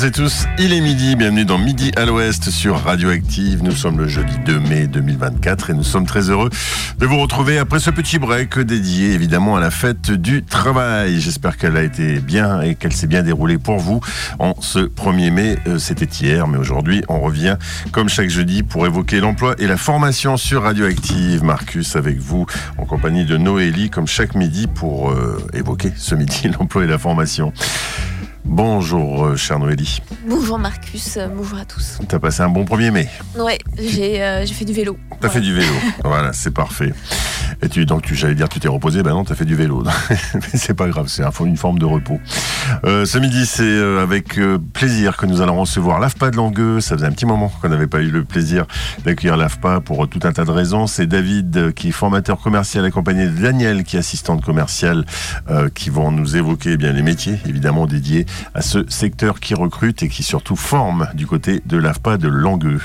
toutes et tous, il est midi, bienvenue dans Midi à l'Ouest sur Radioactive. Nous sommes le jeudi 2 mai 2024 et nous sommes très heureux de vous retrouver après ce petit break dédié évidemment à la fête du travail. J'espère qu'elle a été bien et qu'elle s'est bien déroulée pour vous en ce 1er mai. Euh, c'était hier, mais aujourd'hui on revient comme chaque jeudi pour évoquer l'emploi et la formation sur Radioactive. Marcus avec vous en compagnie de Noélie comme chaque midi pour euh, évoquer ce midi l'emploi et la formation. Bonjour, euh, cher Noélie. Bonjour Marcus, euh, bonjour à tous. T'as passé un bon 1er mai Ouais, j'ai euh, j'ai fait du vélo. T'as fait du vélo. voilà, c'est parfait. Et tu, donc, tu, j'allais dire, tu t'es reposé. Ben non, t'as fait du vélo. Mais c'est pas grave, c'est un- une forme de repos. Euh, ce midi, c'est euh, avec euh, plaisir que nous allons recevoir l'AFPA de Langueux. Ça faisait un petit moment qu'on n'avait pas eu le plaisir d'accueillir l'AFPA pour tout un tas de raisons. C'est David, qui est formateur commercial, accompagné de Daniel, qui est assistante commerciale, qui vont nous évoquer eh bien les métiers, évidemment dédiés à ce secteur qui recrute et qui surtout forme du côté de l'AFPA de Langueux.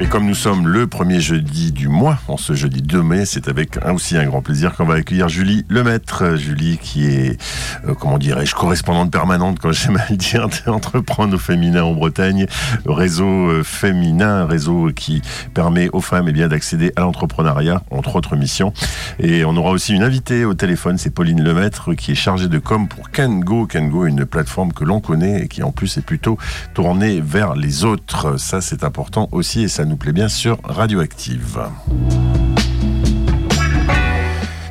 Mais comme nous sommes le premier jeudi du mois, en ce jeudi 2 mai, c'est avec aussi un grand plaisir qu'on va accueillir Julie Lemaître. Euh, Julie qui est, euh, comment dirais-je, correspondante permanente, quand j'aime à le dire, d'Entreprendre au féminin en Bretagne. Réseau euh, féminin, réseau qui permet aux femmes eh d'accéder à l'entrepreneuriat, entre autres missions. Et on aura aussi une invitée au téléphone, c'est Pauline Lemaître, qui est chargée de com pour Kengo. Kengo, une plateforme que l'on connaît et qui en plus est plutôt tournée vers les autres. Ça, c'est important aussi et ça nous plaît bien sur Radioactive.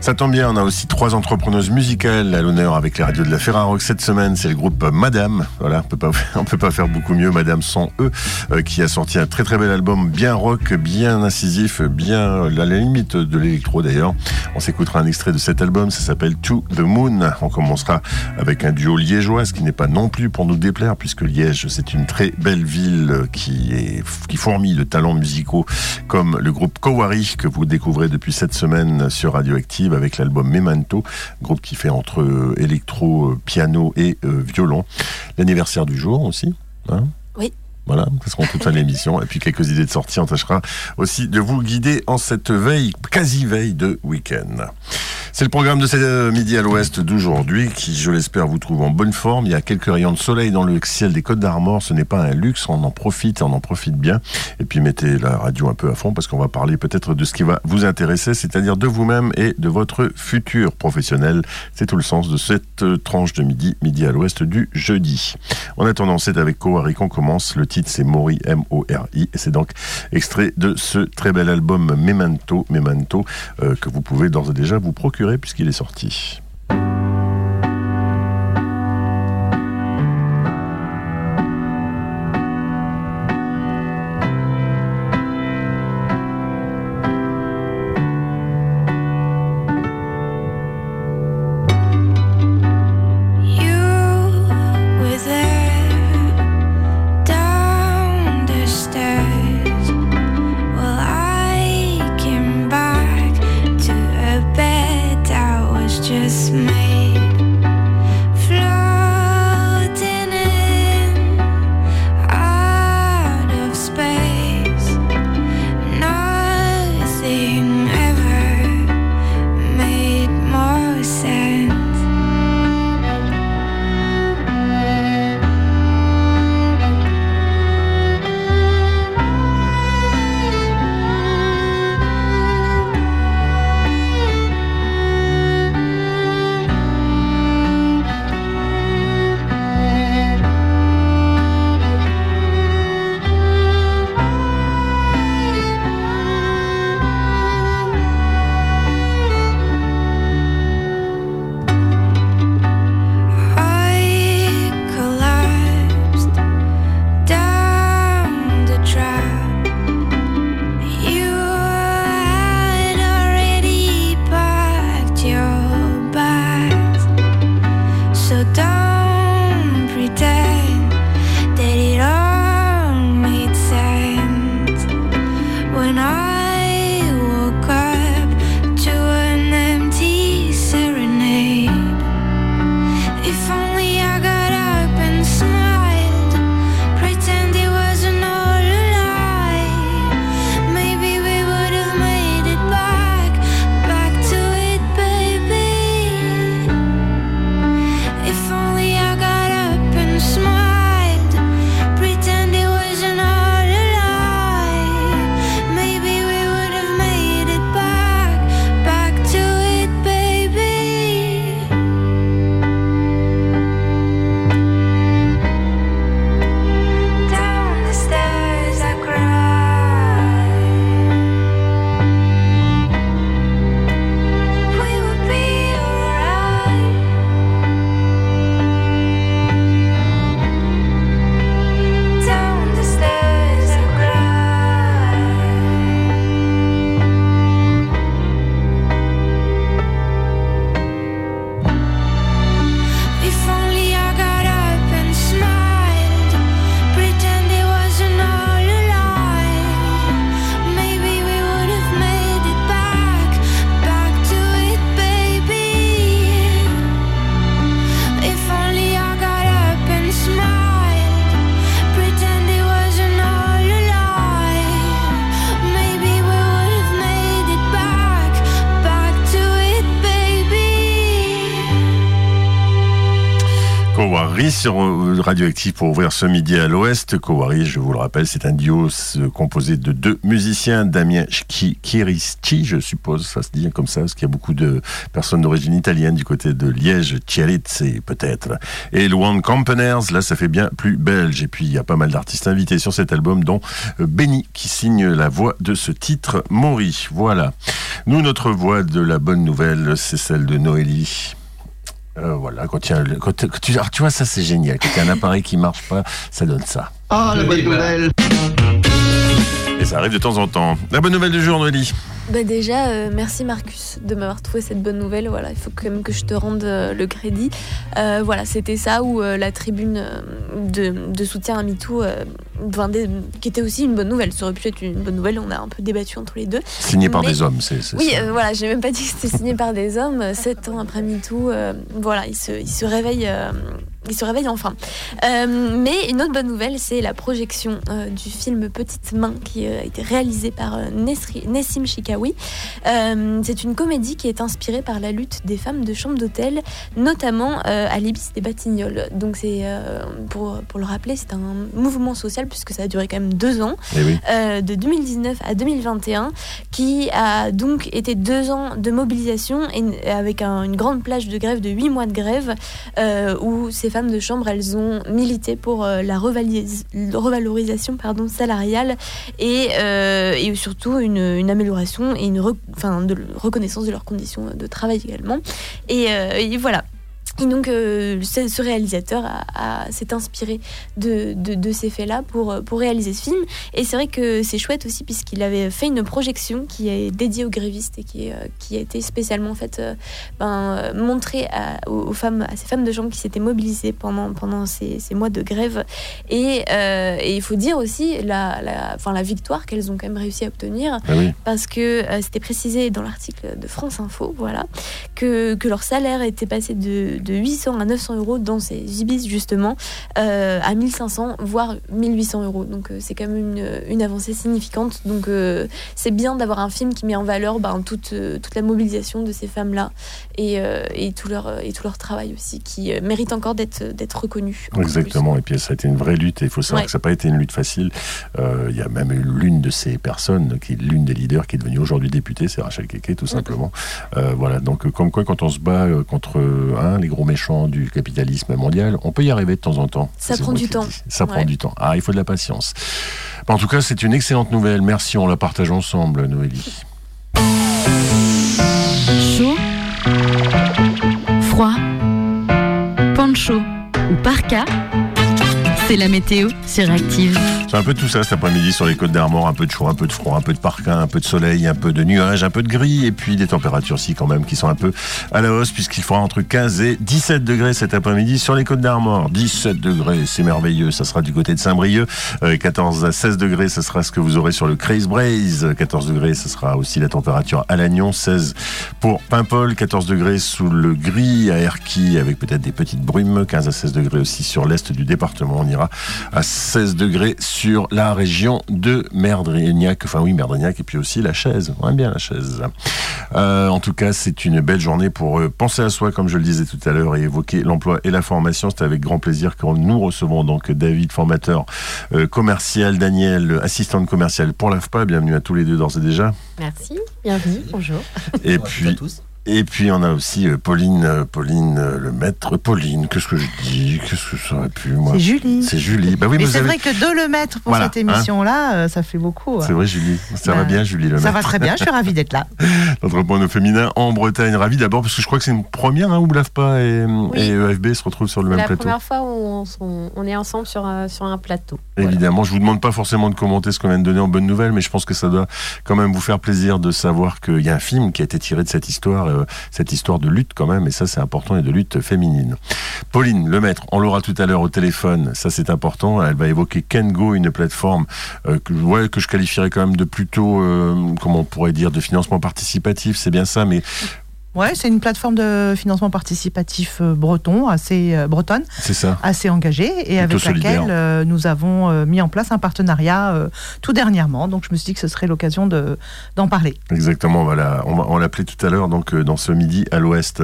Ça tombe bien, on a aussi trois entrepreneuses musicales à l'honneur avec les radios de la Ferrarock cette semaine. C'est le groupe Madame. Voilà, on peut pas, on peut pas faire beaucoup mieux. Madame sans eux, euh, qui a sorti un très très bel album, bien rock, bien incisif, bien à la limite de l'électro d'ailleurs. On s'écoutera un extrait de cet album. Ça s'appelle To the Moon. On commencera avec un duo liégeois, ce qui n'est pas non plus pour nous déplaire, puisque Liège, c'est une très belle ville qui est qui fourmille de talents musicaux, comme le groupe Kowari que vous découvrez depuis cette semaine sur Avec l'album Memento, groupe qui fait entre euh, électro, euh, piano et euh, violon. L'anniversaire du jour aussi. Hein? Oui. Voilà, ce sera toute fin l'émission. Et puis quelques idées de sortie. On tâchera aussi de vous guider en cette veille, quasi veille de week-end. C'est le programme de ce euh, midi à l'ouest d'aujourd'hui qui, je l'espère, vous trouve en bonne forme. Il y a quelques rayons de soleil dans le ciel des Côtes d'Armor. Ce n'est pas un luxe, on en profite, on en profite bien. Et puis mettez la radio un peu à fond parce qu'on va parler peut-être de ce qui va vous intéresser, c'est-à-dire de vous-même et de votre futur professionnel. C'est tout le sens de cette euh, tranche de midi, midi à l'ouest du jeudi. En attendant, c'est avec Kowari qu'on commence. Le titre, c'est Mori, M-O-R-I. Et c'est donc extrait de ce très bel album Memento, Memento, euh, que vous pouvez d'ores et déjà vous procurer puisqu'il est sorti. Sur euh, Radioactif pour ouvrir ce midi à l'ouest. Kowari, je vous le rappelle, c'est un duo euh, composé de deux musiciens, Damien Chieristi, je suppose, ça se dit comme ça, parce qu'il y a beaucoup de personnes d'origine italienne du côté de Liège, Chiarizze peut-être. Et Luan Campeners, là ça fait bien plus belge. Et puis il y a pas mal d'artistes invités sur cet album, dont euh, Benny qui signe la voix de ce titre, Maury. Voilà. Nous, notre voix de la bonne nouvelle, c'est celle de Noélie. Euh, voilà, quand, il y a le- quand- quand tu, alors, tu vois, ça c'est génial. Quand il y a un appareil qui marche pas, ça donne ça. Oh, la bonne nouvelle Et ça arrive de temps en temps. La bonne nouvelle du jour, Noélie. Bah déjà, euh, merci Marcus de m'avoir trouvé cette bonne nouvelle. Voilà, il faut quand même que je te rende euh, le crédit. Euh, voilà, c'était ça où la tribune de, de soutien à MeToo, qui était aussi une bonne nouvelle. Ça aurait pu être une bonne nouvelle. On a un peu débattu entre les deux. Signé par des hommes, c'est Oui, ça. euh, voilà, j'ai même pas dit que c'était signé par des hommes. Sept ans après MeToo, voilà, il se, il se réveille. Il se réveille enfin. Euh, mais une autre bonne nouvelle, c'est la projection euh, du film Petite Main qui euh, a été réalisé par Nesri- Nessim Chikawi. C'est une comédie qui est inspirée par la lutte des femmes de chambre d'hôtel, notamment à l'Ibis des Batignolles. Donc c'est, pour, pour le rappeler, c'est un mouvement social puisque ça a duré quand même deux ans Eh oui. de 2019 à 2021, qui a donc été deux ans de mobilisation et avec un- une grande plage de grève de huit mois de grève, où ces femmes de chambre, elles ont milité pour euh, la revalorisation pardon, salariale et, euh, et surtout une, amélioration et une reconnaissance de leurs conditions de travail également. Et, euh, et voilà. Et donc, euh, ce réalisateur a- a- s'est inspiré de, de- de ces faits-là pour, pour réaliser ce film. Et c'est vrai que c'est chouette aussi, puisqu'il avait fait une projection qui est dédiée aux grévistes et qui, euh, qui a été spécialement en fait, euh, ben, montrée à, aux, femmes, à ces femmes de chambre qui s'étaient mobilisées pendant, pendant ces, ces mois de grève. Et, et il faut dire aussi la, la, enfin, la victoire qu'elles ont quand même réussi à obtenir Ah oui. parce que c'était précisé dans l'article de France Info, voilà, que, que leur salaire était passé de, de 800 à 900 euros dans ces ibis justement, euh, à 1500 voire 1800 euros. Donc euh, c'est quand même une, une avancée significante. Donc euh, c'est bien d'avoir un film qui met en valeur ben, toute, euh, toute la mobilisation de ces femmes-là et, et, tout leur, et tout leur travail aussi, qui mérite encore d'être reconnu. Exactement. Et puis ça a été une vraie lutte. Et il faut savoir Ouais. que ça n'a pas été une lutte facile. Il y a même eu l'une de ces personnes, qui est l'une des leaders, qui est devenue aujourd'hui députée, c'est Rachel Keke, tout simplement. Voilà. Donc comme quoi, quand on se bat contre hein, les gros méchants du capitalisme mondial, on peut y arriver de temps en temps. Ça prend du temps. Ça prend du temps. Ah, il faut de la patience. Bon, en tout cas, c'est une excellente nouvelle. Merci. On la partage ensemble, Noélie. Chaud, froid, poncho ou parka, c'est la météo sur Active. C'est un peu tout ça cet après-midi sur les côtes d'Armor, un peu de chaud, un peu de froid, un peu de parquin, un peu de soleil, un peu de nuages, un peu de gris, et puis des températures aussi quand même qui sont un peu à la hausse puisqu'il fera entre 15 et 17 degrés cet après-midi sur les côtes d'Armor. 17 degrés, c'est merveilleux, ça sera du côté de Saint-Brieuc. Euh, 14 à 16 degrés, ce sera ce que vous aurez sur le Craze Braze. 14 degrés, ce sera aussi la température à Lannion. 16 pour Paimpol, 14 degrés sous le gris à Erquy avec peut-être des petites brumes. 15 à 16 degrés aussi sur l'est du département. On ira à 16 degrés sur la région de Merdrignac, enfin oui, Merdrignac, et puis aussi la chaise. On aime bien la chaise. Euh, en tout cas, c'est une belle journée pour euh, penser à soi, comme je le disais tout à l'heure, et évoquer l'emploi et la formation. C'est avec grand plaisir que nous recevons donc David, formateur euh, commercial, Daniel, assistante commerciale pour l'AFPA. Bienvenue à tous les deux d'ores et déjà. Merci, bienvenue, bonjour. Et puis, et puis on a aussi euh, Pauline, euh, Pauline euh, le maître. Pauline, qu'est-ce que je dis? Qu'est-ce que ça aurait pu moi? C'est Julie. C'est Julie. Bah oui, Mais vous c'est avez. vrai que de le mettre pour Voilà, cette émission-là, euh, ça fait beaucoup. C'est vrai, Julie. Ça Bah, va bien, Julie le Ça maître. va très bien, je suis ravie d'être là. Notre point au féminin en Bretagne. Ravi d'abord parce que je crois que c'est une première hein, où l'AFPA et, Oui. et EFB se retrouvent sur le C'est même la plateau. première fois où on, est ensemble sur, un- sur un plateau. Évidemment, je vous demande pas forcément de commenter ce qu'on vient de donner en bonne nouvelle, mais je pense que ça doit quand même vous faire plaisir de savoir qu'il y a un film qui a été tiré de cette histoire, euh, cette histoire de lutte quand même, et ça c'est important, et de lutte féminine. Pauline Le Maître, on l'aura tout à l'heure au téléphone, ça c'est important, elle va évoquer Kengo, une plateforme euh, que je qualifierais quand même de plutôt, euh, comment on pourrait dire, de financement participatif, c'est bien ça, mais Ouais, c'est une plateforme de financement participatif euh, breton, assez euh, bretonne, ça. assez engagée, et Plutôt avec solidaire. laquelle euh, nous avons euh, mis en place un partenariat tout dernièrement. Donc je me suis dit que ce serait l'occasion de d'en parler. Exactement, voilà. On l'appelait tout à l'heure, donc dans ce midi à l'ouest.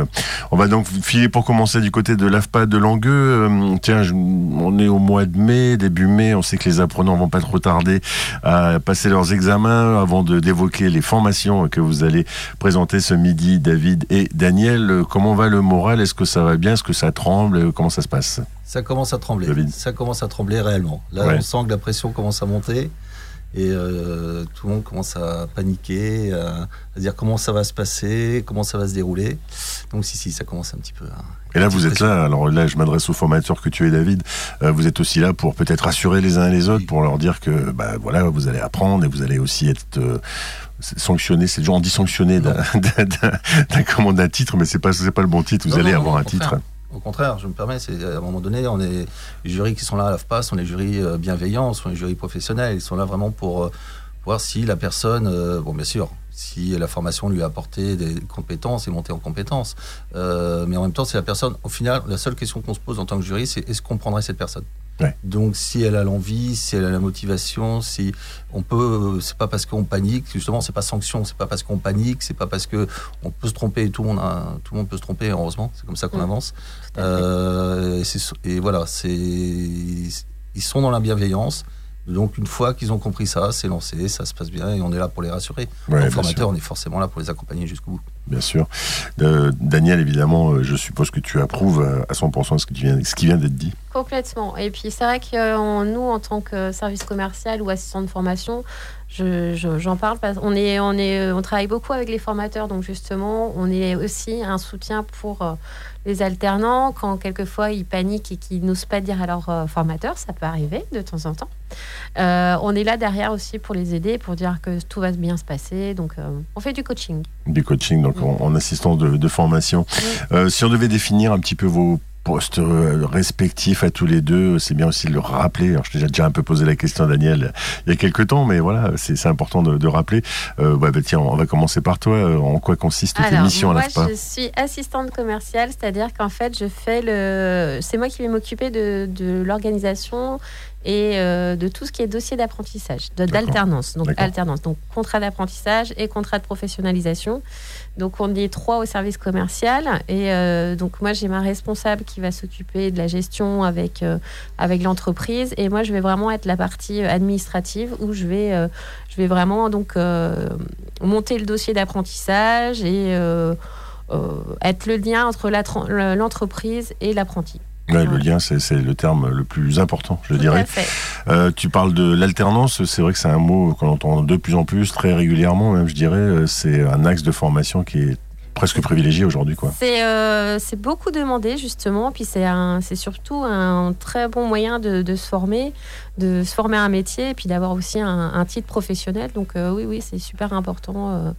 On va donc filer pour commencer du côté de l'AFPA de Langueux. Tiens, je- on est au mois de mai, début mai. On sait que les apprenants vont pas trop tarder à passer leurs examens avant de d'évoquer les formations que vous allez présenter ce midi, David et Daniel. Comment va le moral? Est-ce que ça va bien? Est-ce que ça tremble? Comment ça se passe? Ça commence à trembler. David. Ça commence à trembler réellement. Là, Ouais. on sent que la pression commence à monter et euh, tout le monde commence à paniquer, à, à dire comment ça va se passer, comment ça va se dérouler. Donc si, si, ça commence un petit peu. Et là, vous êtes là. Alors là, je m'adresse aux formateurs que tu es, David. Euh, vous êtes aussi là pour peut-être rassurer les uns et les autres, pour leur dire que, bah voilà, vous allez apprendre et vous allez aussi être euh, sanctionné. C'est toujours on dit sanctionné d'un d'un- d'un- titre, mais c'est pas c'est pas le bon titre. Vous Non, allez non, avoir non, un contraire. titre. Au contraire, je me permets, c'est à un moment donné, on est les jurys qui sont là à l'AFPA sont les jurys euh, bienveillants, sont les jurys professionnels. Ils sont là vraiment pour euh, voir si la personne, euh, bon bien sûr, si la formation lui a apporté des compétences et monté en compétences. Euh, mais en même temps, c'est la personne. Au final, la seule question qu'on se pose en tant que jury, c'est est-ce qu'on prendrait cette personne? Ouais. Donc, si elle a l'envie, si elle a la motivation, si on peut, c'est pas parce qu'on panique, justement, c'est pas sanction, c'est pas parce qu'on panique, c'est pas parce que on peut se tromper et tout le monde, a- tout le monde peut se tromper, heureusement, c'est comme ça qu'on Mm. avance. Euh, et, voilà, c'est ils sont dans la bienveillance. Donc une fois qu'ils ont compris ça, c'est lancé, ça se passe bien et on est là pour les rassurer. Ouais, en formateur, sûr. on est forcément là pour les accompagner jusqu'au bout. Bien sûr. Euh, Daniel, évidemment, euh, je suppose que tu approuves à 100% ce, que tu viens, ce qui vient d'être dit. Complètement. Et puis c'est vrai que euh, nous, en tant que service commercial ou assistant de formation, je- je- j'en parle parce qu'on est, on est, on travaille beaucoup avec les formateurs, donc justement, on est aussi un soutien pour euh, les alternants quand quelquefois ils paniquent et qu'ils n'osent pas dire à leur euh, formateur, ça peut arriver de temps en temps. Euh, on est là derrière aussi pour les aider, pour dire que tout va bien se passer. Donc, euh, on fait du coaching. Du coaching, donc en, en assistance de, de formation. Euh, si on devait définir un petit peu vos postes euh, respectifs à tous les deux, c'est bien aussi de le rappeler. Alors, je t'ai déjà- un peu posé la question, Daniel, il y a quelques temps, mais voilà, c'est important de, de rappeler. Euh, bah, tiens, on va commencer par toi. Euh, En quoi consistent tes missions à je suis assistante commerciale, c'est-à-dire qu'en fait, je fais le. C'est moi qui vais m'occuper de, de l'organisation et euh, de tout ce qui est dossier d'apprentissage, d'alternance. Donc, alternance. Donc, contrat d'apprentissage et contrat de professionnalisation. Donc, on est trois au service commercial. Et euh, donc, moi, j'ai ma responsable qui va s'occuper de la gestion avec, euh, avec l'entreprise. Et moi, je vais vraiment être la partie administrative où je vais, je vais vraiment donc, monter le dossier d'apprentissage et être le lien entre l'entreprise et l'apprenti. Ouais, Le lien, c'est le terme le plus important, je Tout dirais. Euh, tu parles de l'alternance, c'est vrai que c'est un mot qu'on entend de plus en plus, très régulièrement même, je dirais. Euh, C'est un axe de formation qui est presque privilégié aujourd'hui, quoi. C'est euh, c'est beaucoup demandé justement, puis c'est surtout un très bon moyen de, de se former, de se former à un métier, et puis d'avoir aussi un, un titre professionnel. Donc euh, oui, oui, c'est super important.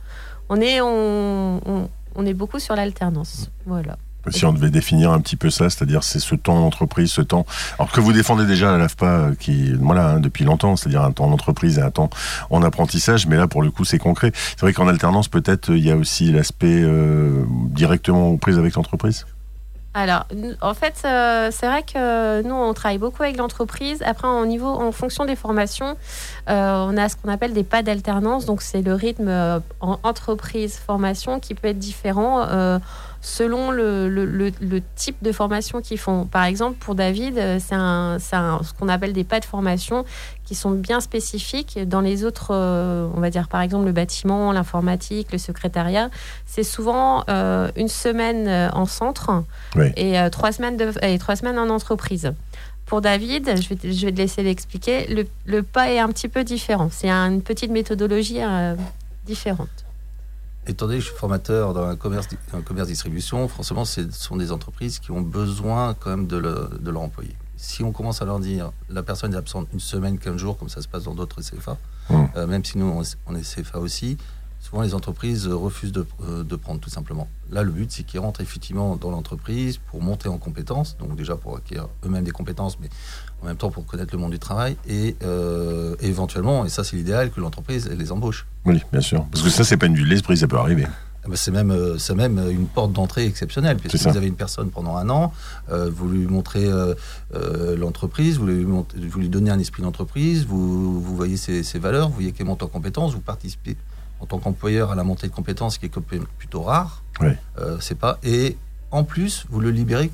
on est on, on- on est beaucoup sur l'alternance, voilà. Si on devait définir un petit peu ça, c'est-à-dire c'est ce temps d'entreprise, ce temps, alors que vous défendez déjà à l'AFPA, euh, qui, voilà, hein, depuis longtemps, c'est-à-dire un temps d'entreprise et un temps en apprentissage, mais là pour le coup c'est concret. C'est vrai qu'en alternance peut-être il y a aussi l'aspect euh, directement aux prises avec l'entreprise? Alors, en fait, euh, c'est vrai que nous, on travaille beaucoup avec l'entreprise. Après, au niveau, en fonction des formations, on a ce qu'on appelle des pas d'alternance. Donc, c'est le rythme en entreprise-formation qui peut être différent selon le, le- le- le type de formation qu'ils font. Par exemple, pour David, euh, c'est un, c'est un- ce qu'on appelle des pas de formation qui sont bien spécifiques. Dans les autres, euh, on va dire par exemple le bâtiment, l'informatique, le secrétariat, c'est souvent euh, une semaine en centre Oui. et, euh, trois semaines de, et trois semaines en entreprise. Pour David, je vais, te- je vais te laisser l'expliquer, le, le pas est un petit peu différent. C'est une petite méthodologie euh, différente. Étant donné que je suis formateur dans un commerce, un commerce distribution, forcément, ce sont des entreprises qui ont besoin quand même de, le- de leur employé. Si on commence à leur dire la personne est absente une semaine, 15 jours, comme ça se passe dans d'autres CFA, Mm. euh, même si nous on est CFA aussi, souvent les entreprises refusent de, euh, de prendre tout simplement. Là, le but, c'est qu'ils rentrent effectivement dans l'entreprise pour monter en compétences, donc déjà pour acquérir eux-mêmes des compétences, mais en même temps pour connaître le monde du travail, et euh, éventuellement, et ça c'est l'idéal, que l'entreprise les embauche. Oui, bien sûr. Parce que ça c'est pas une vue de l'esprit, ça peut arriver. Eh ben, C'est même, euh, c'est même une porte d'entrée exceptionnelle, puisque vous avez une personne pendant un an, euh, vous lui montrez euh, euh, l'entreprise, vous lui, vous lui donnez un esprit d'entreprise, vous, vous voyez ses, ses valeurs, vous voyez qu'elle monte en compétences, vous participez en tant qu'employeur à la montée de compétences, qui est plutôt rare. Euh, c'est pas. Et en plus, vous le libérez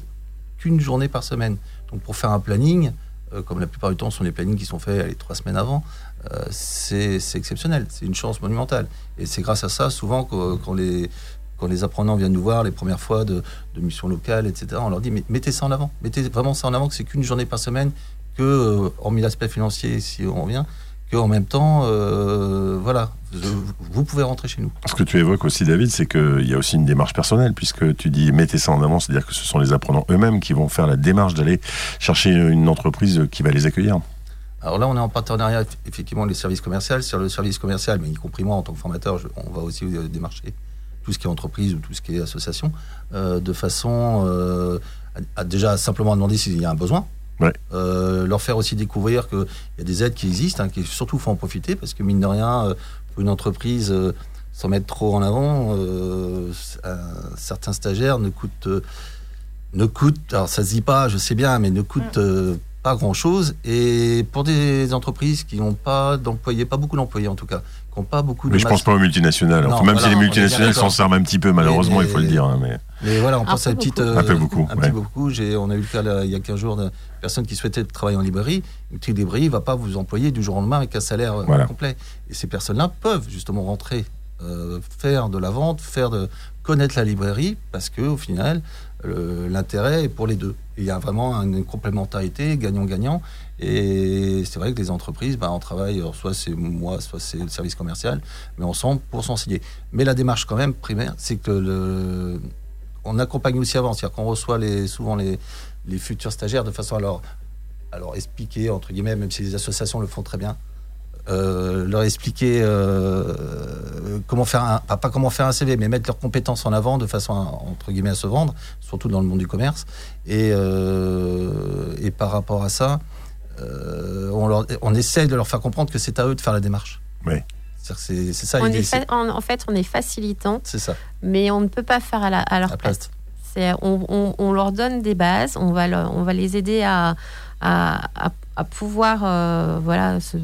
qu'une journée par semaine. Donc pour faire un planning, euh, comme la plupart du temps ce sont les plannings qui sont faits les trois semaines avant, euh, c'est exceptionnel, c'est une chance monumentale. Et c'est grâce à ça, souvent, que- quand les, quand les apprenants viennent nous voir les premières fois de, de missions locales, etc., on leur dit, mais mettez ça en avant, mettez vraiment ça en avant, que c'est qu'une journée par semaine, que, hormis l'aspect financier, si on revient, qu'en même temps, voilà, vous, pouvez rentrer chez nous. Ce que tu évoques aussi, David, c'est qu'il y a aussi une démarche personnelle, puisque tu dis mettez ça en avant, c'est-à-dire que ce sont les apprenants eux-mêmes qui vont faire la démarche d'aller chercher une entreprise qui va les accueillir. Alors là, on est en partenariat, eff- effectivement, les services commerciaux. Sur le service commercial, mais y compris moi en tant que formateur, je- on va aussi euh, démarcher tout ce qui est entreprise ou tout ce qui est association, euh, de façon euh, à, à déjà simplement demander s'il y a un besoin. Ouais. Euh, leur faire aussi découvrir qu'il y a des aides qui existent, hein, qui surtout faut en profiter, parce que mine de rien, euh, pour une entreprise, euh, sans mettre trop en avant, euh, un- certains stagiaires ne coûtent, euh, ne coûtent, alors ça se dit pas, je sais bien, mais ne coûtent euh, pas grand chose. Et pour des entreprises qui n'ont pas d'employés, pas beaucoup d'employés en tout cas, qui n'ont pas beaucoup de Mais je pense masse- pas aux multinationales. Non, Enfin, même voilà, si les multinationales s'en servent un petit peu, malheureusement, Mais- il faut le dire. hein, mais... Mais voilà, on pense à une petite. euh, Un peu beaucoup, Un ouais. petit peu beaucoup. J'ai, on a eu le cas là, il y a 15 jours de personnes qui souhaitaient travailler en librairie. Une petite librairie ne va pas vous employer du jour au lendemain avec un salaire euh, Voilà. complet. Et ces personnes-là peuvent justement rentrer, euh, faire de la vente, faire de connaître la librairie, parce que au final, l'intérêt est pour les deux. Il y a vraiment une complémentarité, gagnant-gagnant. Et c'est vrai que les entreprises, bah, on travaille, soit c'est moi, soit c'est le service commercial, mais ensemble pour s'enseigner. Mais la démarche quand même primaire, c'est que le, on accompagne aussi avant, c'est-à-dire qu'on reçoit les, souvent les, les futurs stagiaires de façon à leur, à leur expliquer, entre guillemets, même si les associations le font très bien, euh, leur expliquer euh, comment faire un, pas, pas comment faire un CV, mais mettre leurs compétences en avant de façon à, entre guillemets à se vendre, surtout dans le monde du commerce. Et, euh, et par rapport à ça, euh, on, leur, on essaie de leur faire comprendre que c'est à eux de faire la démarche. Oui. C'est ça On l'idée, est c'est fa- en, en fait, on est facilitant, c'est ça, mais on ne peut pas faire à, la- à leur la place. place. C'est- on, on- on leur donne des bases, on va, leur- on va les aider à, à, à- à pouvoir euh, voilà, se,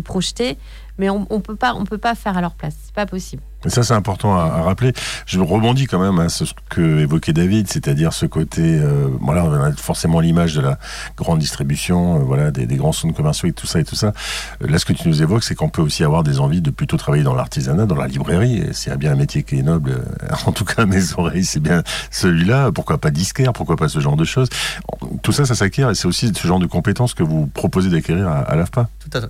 projeter, mais on ne peut, pas- on peut pas faire à leur place. C'est pas possible. Et ça, c'est important à, à rappeler. Je rebondis quand même à ce que évoquait David, c'est-à-dire ce côté, euh, voilà, on a forcément l'image de la grande distribution, euh, voilà, des, des grands centres commerciaux et tout ça et tout ça. Euh, Là, ce que tu nous évoques, c'est qu'on peut aussi avoir des envies de plutôt travailler dans l'artisanat, dans la librairie. A bien un métier qui est noble, euh, en tout cas mes oreilles, c'est bien celui-là. Pourquoi pas disquaire? Pourquoi pas ce genre de choses? Tout ça, ça s'acquiert et c'est aussi ce genre de compétences que vous proposez d'acquérir à, à l'AFPA. Tout à fait.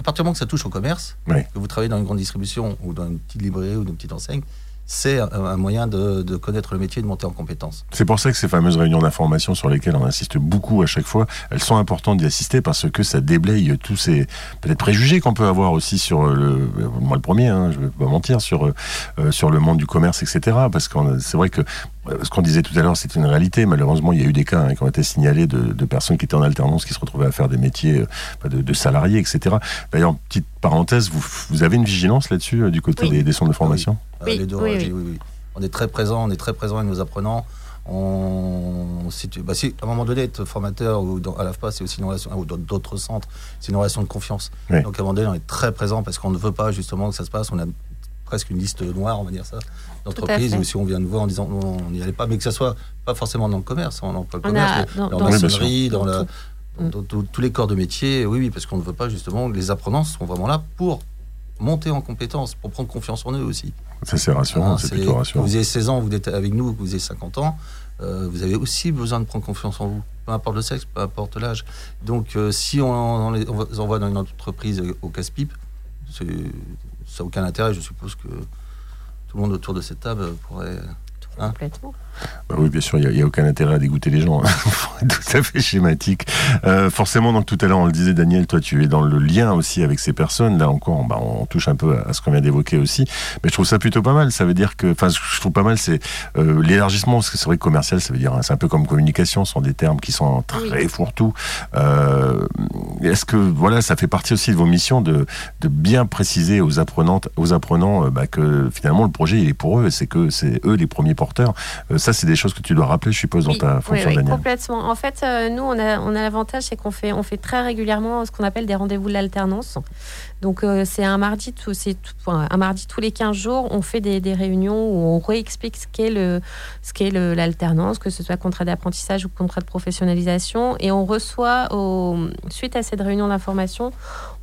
À partir du moment que ça touche au commerce, Oui. que vous travaillez dans une grande distribution ou dans une petite librairie ou dans une petite enseigne, c'est un, moyen de, de connaître le métier et de monter en compétences. C'est pour ça que ces fameuses réunions d'information sur lesquelles on insiste beaucoup à chaque fois, elles sont importantes d'y assister parce que ça déblaye tous ces peut-être préjugés qu'on peut avoir aussi sur le, moi le premier, hein, je vais pas mentir, sur euh, sur le monde du commerce, etc. Parce que c'est vrai que ce qu'on disait tout à l'heure, c'est une réalité. Malheureusement, il y a eu des cas hein, qui ont été signalés de, de personnes qui étaient en alternance, qui se retrouvaient à faire des métiers euh, de, de salariés, etc. D'ailleurs, petite parenthèse, vous, vous avez une vigilance là-dessus euh, du côté Oui. des, des centres de formation? Euh, Oui, les deux, oui, euh, oui. j'ai- oui, oui. On est très présent, on est très présent avec nos apprenants. On, si tu- bah, si, à un moment donné, être formateur ou dans, à l'AFPA, c'est aussi une relation, ou dans d'autres centres, c'est une relation de confiance. Oui. Donc à un moment donné, on est très présent parce qu'on ne veut pas justement que ça se passe. On a presque une liste noire, on va dire ça, d'entreprises fait. où si on vient nous voir en disant non, on n'y allait pas, mais que ça soit pas forcément dans le commerce, on emploie le On commerce, a- mais dans- dans, dans- la maçonnerie, dans, Dans la- tout. dans- dans- dans tous les corps de métier, oui, oui, parce qu'on ne veut pas justement, les apprenants sont vraiment là pour monter en compétences, pour prendre confiance en eux aussi. Ça, c'est rassurant, Ah, c'est plutôt Que rassurant. vous ayez 16 ans, vous êtes avec nous, que vous ayez 50 ans, euh, vous avez aussi besoin de prendre confiance en vous, peu importe le sexe, peu importe l'âge. Donc, euh, si on, on les on envoie dans une entreprise au casse-pipe, c'est- ça n'a aucun intérêt. Je suppose que tout le monde autour de cette table pourrait. Hein Complètement. Bah oui, bien sûr, il n'y a, aucun intérêt à dégoûter les gens. hein. tout à fait schématique. Euh, forcément, donc tout à l'heure, on le disait, Daniel, toi, tu es dans le lien aussi avec ces personnes. Là encore, bah, on touche un peu à ce qu'on vient d'évoquer aussi. Mais je trouve ça plutôt pas mal. Ça veut dire que, enfin, ce que je trouve pas mal, c'est euh, l'élargissement. Parce que c'est vrai que commercial, ça veut dire, hein, c'est un peu comme communication, ce sont des termes qui sont très fourre-tout. Euh, Est-ce que, voilà, ça fait partie aussi de vos missions de, de bien préciser aux apprenantes, aux apprenants, bah, que finalement, le projet, il est pour eux. C'est que c'est eux les premiers porteurs. Euh, ça, c'est des choses que tu dois rappeler, je suppose, dans Oui, ta oui, fonction, oui, Daniel. complètement. En fait, euh, nous, on a, on a l'avantage, c'est qu'on fait, on fait très régulièrement ce qu'on appelle des rendez-vous de l'alternance. Donc, euh, c'est un mardi, tout, c'est un mardi tous les 15 jours, on fait des, des réunions où on réexplique ce qu'est le, ce qu'est le- l'alternance, que ce soit contrat d'apprentissage ou contrat de professionnalisation, et on reçoit, au, suite à cette réunion d'information,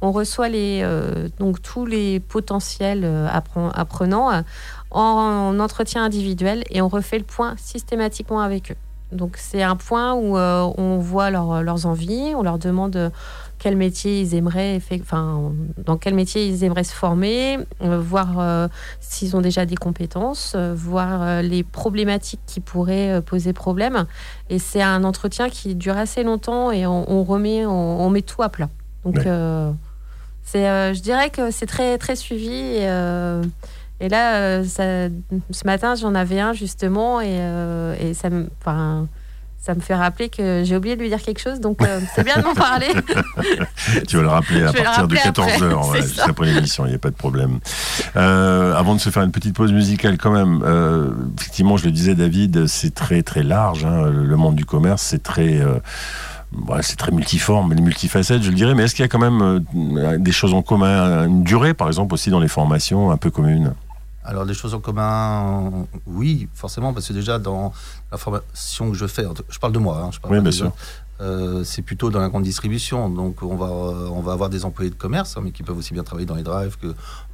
on reçoit les, euh, donc tous les potentiels appren- apprenants en entretien individuel et on refait le point systématiquement avec eux. Donc c'est un point où euh, on voit leur- leurs envies, on leur demande euh, quel métier ils aimeraient, enfin dans quel métier ils aimeraient se former, euh, voir euh, s'ils ont déjà des compétences, voir euh, les problématiques qui pourraient poser problème. Et c'est un entretien qui dure assez longtemps et on, on remet, on, on met tout à plat. Donc Ouais. c'est, je dirais que c'est très très suivi. Et, et là, euh, ça- ce matin, j'en avais un justement, et, euh, et ça, me, enfin, ça me fait rappeler que j'ai oublié de lui dire quelque chose, donc euh, c'est bien de m'en parler. Tu vas le rappeler à partir de rappeler 14 après, heures, ouais, c'est juste ça. après l'émission, il n'y a pas de problème. Euh, avant de se faire une petite pause musicale quand même, euh, effectivement, je le disais David, c'est très très large, hein, le monde du commerce, c'est très... c'est très multiforme, les multifacettes, je le dirais, mais est-ce qu'il y a quand même des choses en commun, une durée par exemple aussi dans les formations un peu communes? Alors, des choses en commun, oui, forcément, parce que déjà, dans la formation que je fais, je parle de moi, hein, je parle Oui, bien sûr. euh, c'est plutôt dans la grande distribution. Donc, on va, on va avoir des employés de commerce, hein, mais qui peuvent aussi bien travailler dans les drives que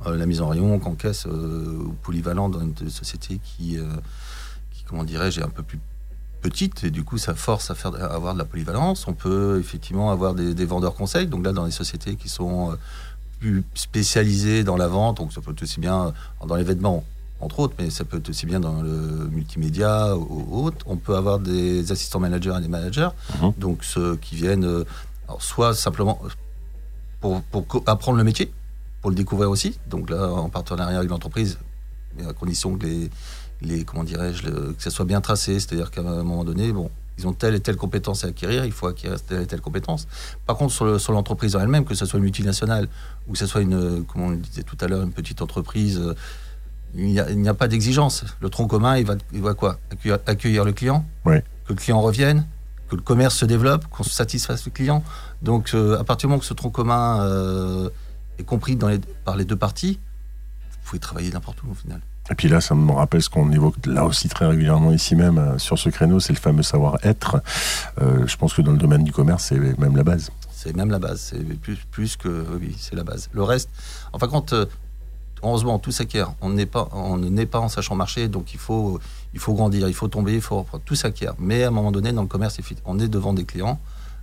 euh, la mise en rayon, qu'en caisse euh, ou polyvalent dans une société qui, euh, qui comment dirais-je, est un peu plus petite et du coup ça force à faire à avoir de la polyvalence. On peut effectivement avoir des, des vendeurs conseils, donc là dans les sociétés qui sont plus spécialisées dans la vente, donc ça peut être aussi bien dans les vêtements entre autres, mais ça peut être aussi bien dans le multimédia ou autre. On peut avoir des assistants managers et des managers, Mhm. donc ceux qui viennent euh, alors, soit simplement euh, pour, apprendre le métier, pour le découvrir aussi, donc là en partenariat avec l'entreprise, mais à condition que les, les comment dirais-je, le- que ça soit bien tracé, c'est-à-dire qu'à un moment donné, bon, ils ont telle et telle compétence à acquérir, il faut acquérir telle et telle compétence. Par contre, sur, le- sur l'entreprise en elle-même, que ce soit une multinationale ou que ce soit une, euh, comme on le disait tout à l'heure, une petite entreprise, euh, il n'y a, pas d'exigence. Le tronc commun, il va, il va quoi? Accueillir, accueillir le client, que le client revienne, que le commerce se développe, qu'on satisfasse le client? Donc, euh, à partir du moment que ce tronc commun euh, est compris dans les, par les deux parties, vous pouvez travailler n'importe où au final. Et puis là, ça me rappelle ce qu'on évoque là aussi très régulièrement ici même euh, sur ce créneau, c'est le fameux savoir-être. Euh, je pense que dans le domaine du commerce, c'est même la base. C'est même la base. C'est plus, plus que. Oui, c'est la base. Le reste, enfin, quand. euh, heureusement, tout s'acquiert. On n'est pas, on ne naît pas en sachant marcher, donc il faut, il faut grandir, il faut tomber, il faut reprendre. Tout s'acquiert. Mais à un moment donné, dans le commerce, on est devant des clients.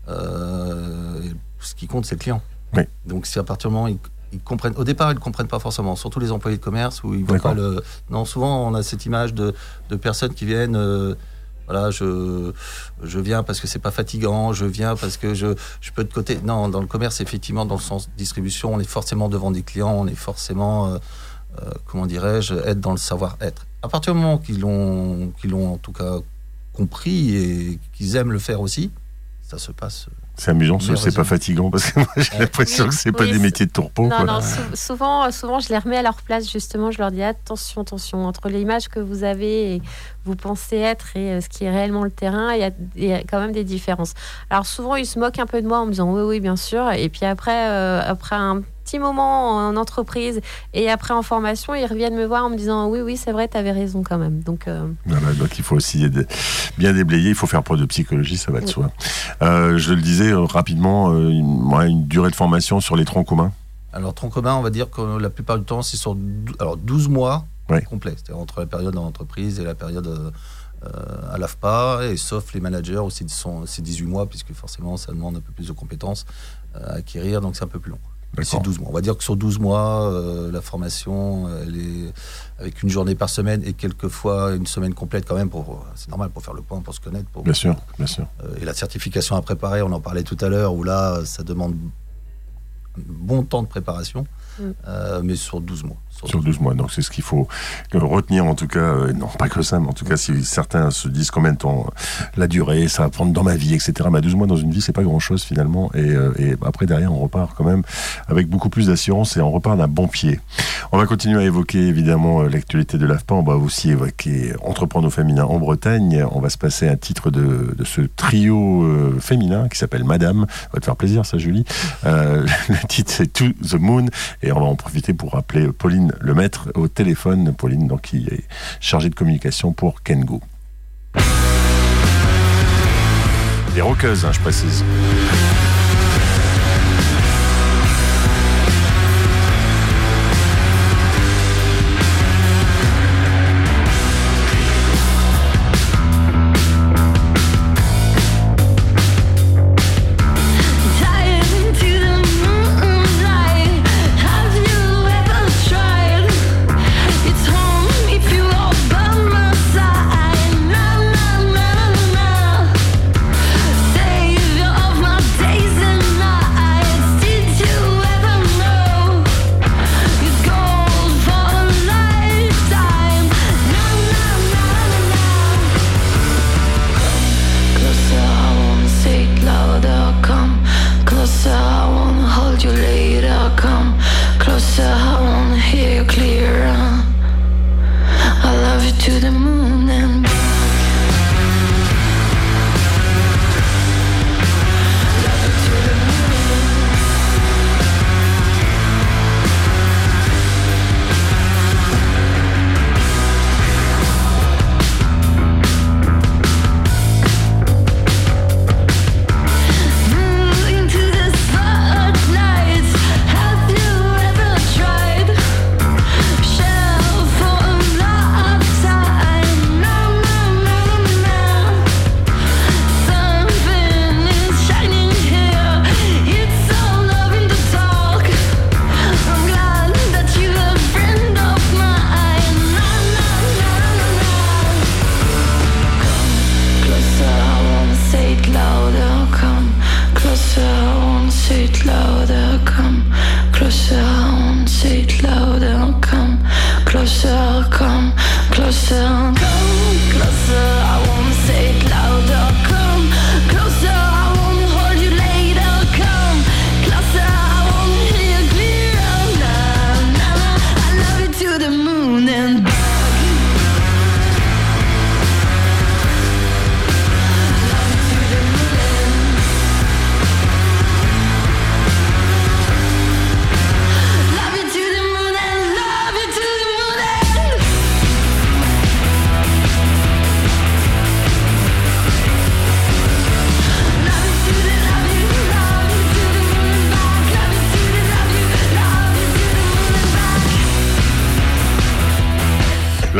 euh, ce qui compte, c'est le client. Oui. Donc, c'est à partir du moment où ils, ils comprennent. Au départ, ils ne comprennent pas forcément, surtout les employés de commerce où ils voient pas le. Non, souvent, on a cette image de, de personnes qui viennent. euh, voilà, je, je viens parce que c'est pas fatigant, je viens parce que je, je peux de côté. Non, dans le commerce, effectivement, dans le sens distribution, on est forcément devant des clients, on est forcément, euh, euh, comment dirais-je, être dans le savoir-être. À partir du moment qu'ils l'ont, qu'ils l'ont en tout cas compris et qu'ils aiment le faire aussi, ça se passe. C'est amusant, ce- c'est pas fatigant parce que moi j'ai l'impression que c'est pas oui, des métiers de tourpeau. Non, quoi. non, sou- souvent, souvent, je les remets à leur place, justement. Je leur dis attention, attention, entre l'image que vous avez et vous pensez être et euh, ce qui est réellement le terrain, il y, a, il y a quand même des différences. Alors, souvent, ils se moquent un peu de moi en me disant oui, oui, bien sûr. Et puis après, euh, après un petit moment en entreprise et après en formation, ils reviennent me voir en me disant oui, oui, c'est vrai, tu avais raison quand même. Donc, euh, Voilà, donc il faut aussi aider- bien déblayer, il faut faire preuve de psychologie, ça va de soi. Euh, je le disais rapidement, euh, une, durée de formation sur les troncs communs. Alors, tronc commun, on va dire que la plupart du temps, c'est sur dou- alors, 12 mois Ouais. complets. C'est-à-dire entre la période en entreprise et la période euh, à l'AFPA, et sauf les managers aussi, sont- c'est 18 mois, puisque forcément, ça demande un peu plus de compétences euh, à acquérir, donc c'est un peu plus long. C'est D'accord. 12 mois. On va dire que sur 12 mois, euh, la formation, elle est avec une journée par semaine et quelquefois une semaine complète quand même. pour C'est normal pour faire le point, pour se connaître. Pour, Bien sûr, bien sûr. Euh, et la certification à préparer, on en parlait tout à l'heure, où là, ça demande un bon temps de préparation, Mm. euh, mais sur 12 mois. Sur 12 mois, donc c'est ce qu'il faut retenir en tout cas, euh, non pas que ça, mais en tout cas si certains se disent combien de temps euh, la durée, ça va prendre dans ma vie, etc. Mais 12 mois dans une vie, c'est pas grand chose finalement, et, euh, et après derrière on repart quand même avec beaucoup plus d'assurance et on repart d'un bon pied. On va continuer à évoquer évidemment euh, l'actualité de l'AFPA, on va aussi évoquer Entreprendre au féminin en Bretagne, on va se passer un titre de, ce trio euh, féminin qui s'appelle Madame, ça va te faire plaisir ça Julie, Euh, le titre c'est To the Moon, et on va en profiter pour rappeler Pauline Lemaître au téléphone. Pauline, donc, qui est chargée de communication pour Kengo. Des rockeuses, hein, je précise.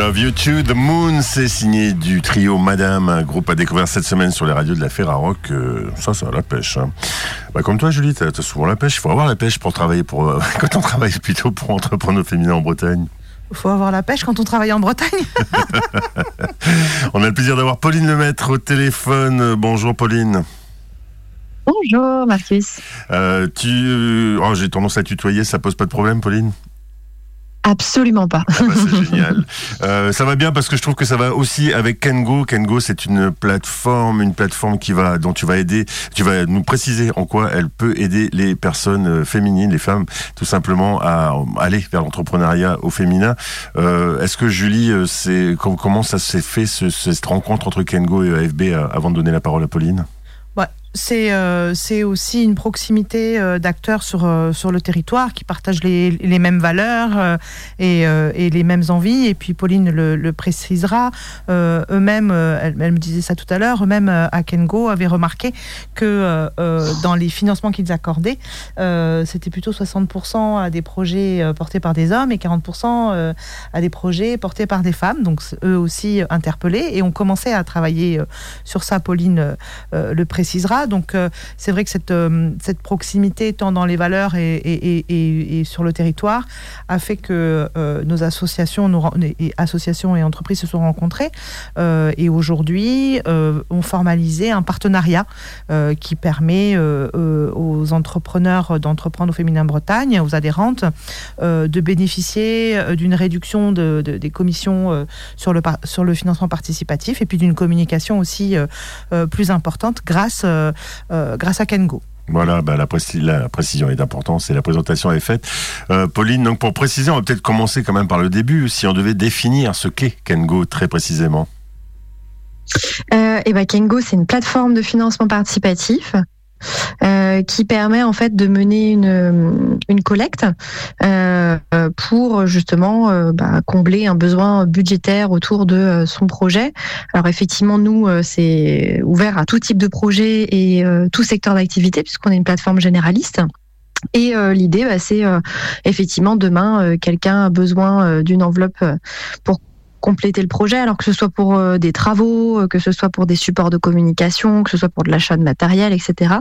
Love You to the Moon, c'est signé du trio Madame, un groupe à découvrir cette semaine sur les radios de la Ferrarock. Euh, ça, ça a la pêche. hein. Bah, comme toi, Julie, t'as as souvent la pêche. Il faut avoir la pêche pour travailler pour. euh, quand on travaille plutôt pour entreprendre au féminin en Bretagne. Il faut avoir la pêche quand on travaille en Bretagne. On a le plaisir d'avoir Pauline Lemaître au téléphone. Euh, Bonjour, Pauline. Bonjour Marcus. Euh, tu, oh, j'ai tendance à tutoyer, ça pose pas de problème, Pauline? Absolument pas. Ah bah, c'est génial. Euh, ça va bien parce que je trouve que ça va aussi avec Kengo. Kengo, c'est une plateforme, une plateforme qui va, dont tu vas aider, tu vas nous préciser en quoi elle peut aider les personnes euh, féminines, les femmes, tout simplement à aller vers l'entrepreneuriat au féminin. Euh, Est-ce que Julie, euh, c'est com- comment ça s'est fait ce- cette rencontre entre Kengo et AFB euh, avant de donner la parole à Pauline? C'est euh, c'est aussi une proximité euh, d'acteurs sur, euh, sur le territoire qui partagent les, mêmes valeurs et, et les mêmes envies. Et puis Pauline le, précisera. eux-mêmes, elle, elle me disait ça tout à l'heure, eux-mêmes à Kengo avaient remarqué que dans les financements qu'ils accordaient, c'était plutôt 60% à des projets portés par des hommes et 40% euh, à des projets portés par des femmes. Donc eux aussi interpellés et on commençait à travailler sur ça. Pauline le précisera. Donc euh, c'est vrai que cette, euh, cette proximité, tant dans les valeurs et, sur le territoire, a fait que euh, nos associations, nos, et, associations et entreprises se sont rencontrées. Et aujourd'hui ont formalisé un partenariat qui permet aux entrepreneurs d'entreprendre au féminin Bretagne, aux adhérentes, de bénéficier d'une réduction de, de- des commissions sur, le sur le financement participatif et puis d'une communication aussi plus importante grâce, grâce à Kengo. Voilà, bah, la, préci- la précision est importante, c'est la présentation est faite. Euh, Pauline, donc pour préciser, on va peut-être commencer quand même par le début, si on devait définir ce qu'est Kengo très précisément. Euh, et ben Kengo, c'est une plateforme de financement participatif euh, qui permet en fait de mener une, une collecte euh, euh, pour justement euh, bah, combler un besoin budgétaire autour de euh, son projet. Alors effectivement, nous, euh, c'est ouvert à tout type de projet et euh, tout secteur d'activité puisqu'on est une plateforme généraliste. Et euh, l'idée, bah, c'est euh, effectivement demain, euh, quelqu'un a besoin euh, d'une enveloppe euh, pour compléter le projet, alors que ce soit pour euh, des travaux, euh, que ce soit pour des supports de communication, que ce soit pour de l'achat de matériel, etc.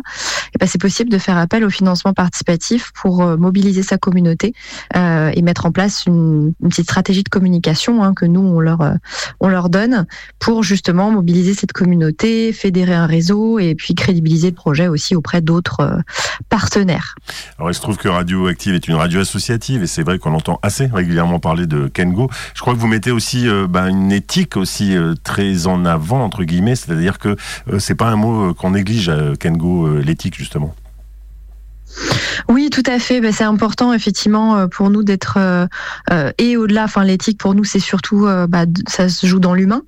Et ben, c'est possible de faire appel au financement participatif pour euh, mobiliser sa communauté et mettre en place une, petite stratégie de communication hein, que nous on leur on leur donne pour justement mobiliser cette communauté, fédérer un réseau et puis crédibiliser le projet aussi auprès d'autres partenaires. Alors il se trouve que Radio Active est une radio associative et c'est vrai qu'on entend assez régulièrement parler de Kengo. Je crois que vous mettez aussi euh, bah, une éthique aussi euh, très en avant entre guillemets, c'est-à-dire que euh, c'est pas un mot qu'on néglige Kengo, l'éthique justement. Oui, tout à fait. Ben, c'est important effectivement euh, pour nous d'être euh, euh, et au-delà. Enfin, l'éthique pour nous, c'est surtout bah, ça se joue dans l'humain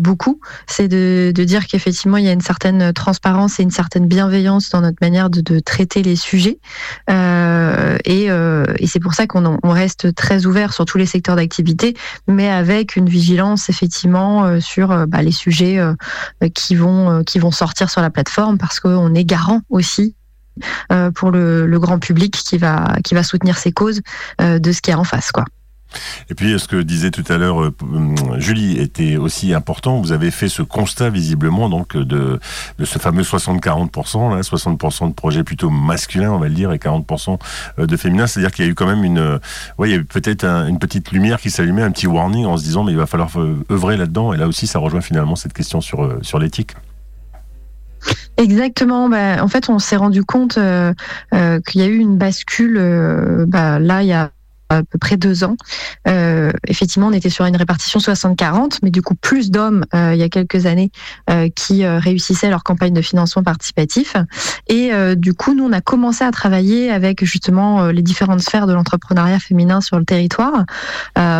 beaucoup. C'est de, dire qu'effectivement il y a une certaine transparence et une certaine bienveillance dans notre manière de, traiter les sujets. Et c'est pour ça qu'on reste très ouvert sur tous les secteurs d'activité, mais avec une vigilance effectivement sur bah, les sujets qui vont qui vont sortir sur la plateforme parce qu'on est garant aussi euh, pour le, grand public qui va qui va soutenir ces causes euh, de ce qu'il y a en face quoi. Et puis, ce que disait tout à l'heure euh, hum, Julie était aussi important. Vous avez fait ce constat visiblement donc de, ce fameux 60-40%, là, 60% de projets plutôt masculins, on va le dire, et 40% de féminins. C'est-à-dire qu'il y a eu quand même une, il y a eu peut-être un- une petite lumière qui s'allumait, un petit warning en se disant mais il va falloir œuvrer là-dedans. Et là aussi, ça rejoint finalement cette question sur sur l'éthique. Exactement. Bah, en fait, on s'est rendu compte euh, euh, qu'il y a eu une bascule. euh, bah, là, il y a à peu près deux ans. Euh, effectivement, on était sur une répartition 60-40, mais du coup plus d'hommes euh, il y a quelques années euh, qui réussissaient leur campagne de financement participatif. Et du coup, nous, on a commencé à travailler avec justement les différentes sphères de l'entrepreneuriat féminin sur le territoire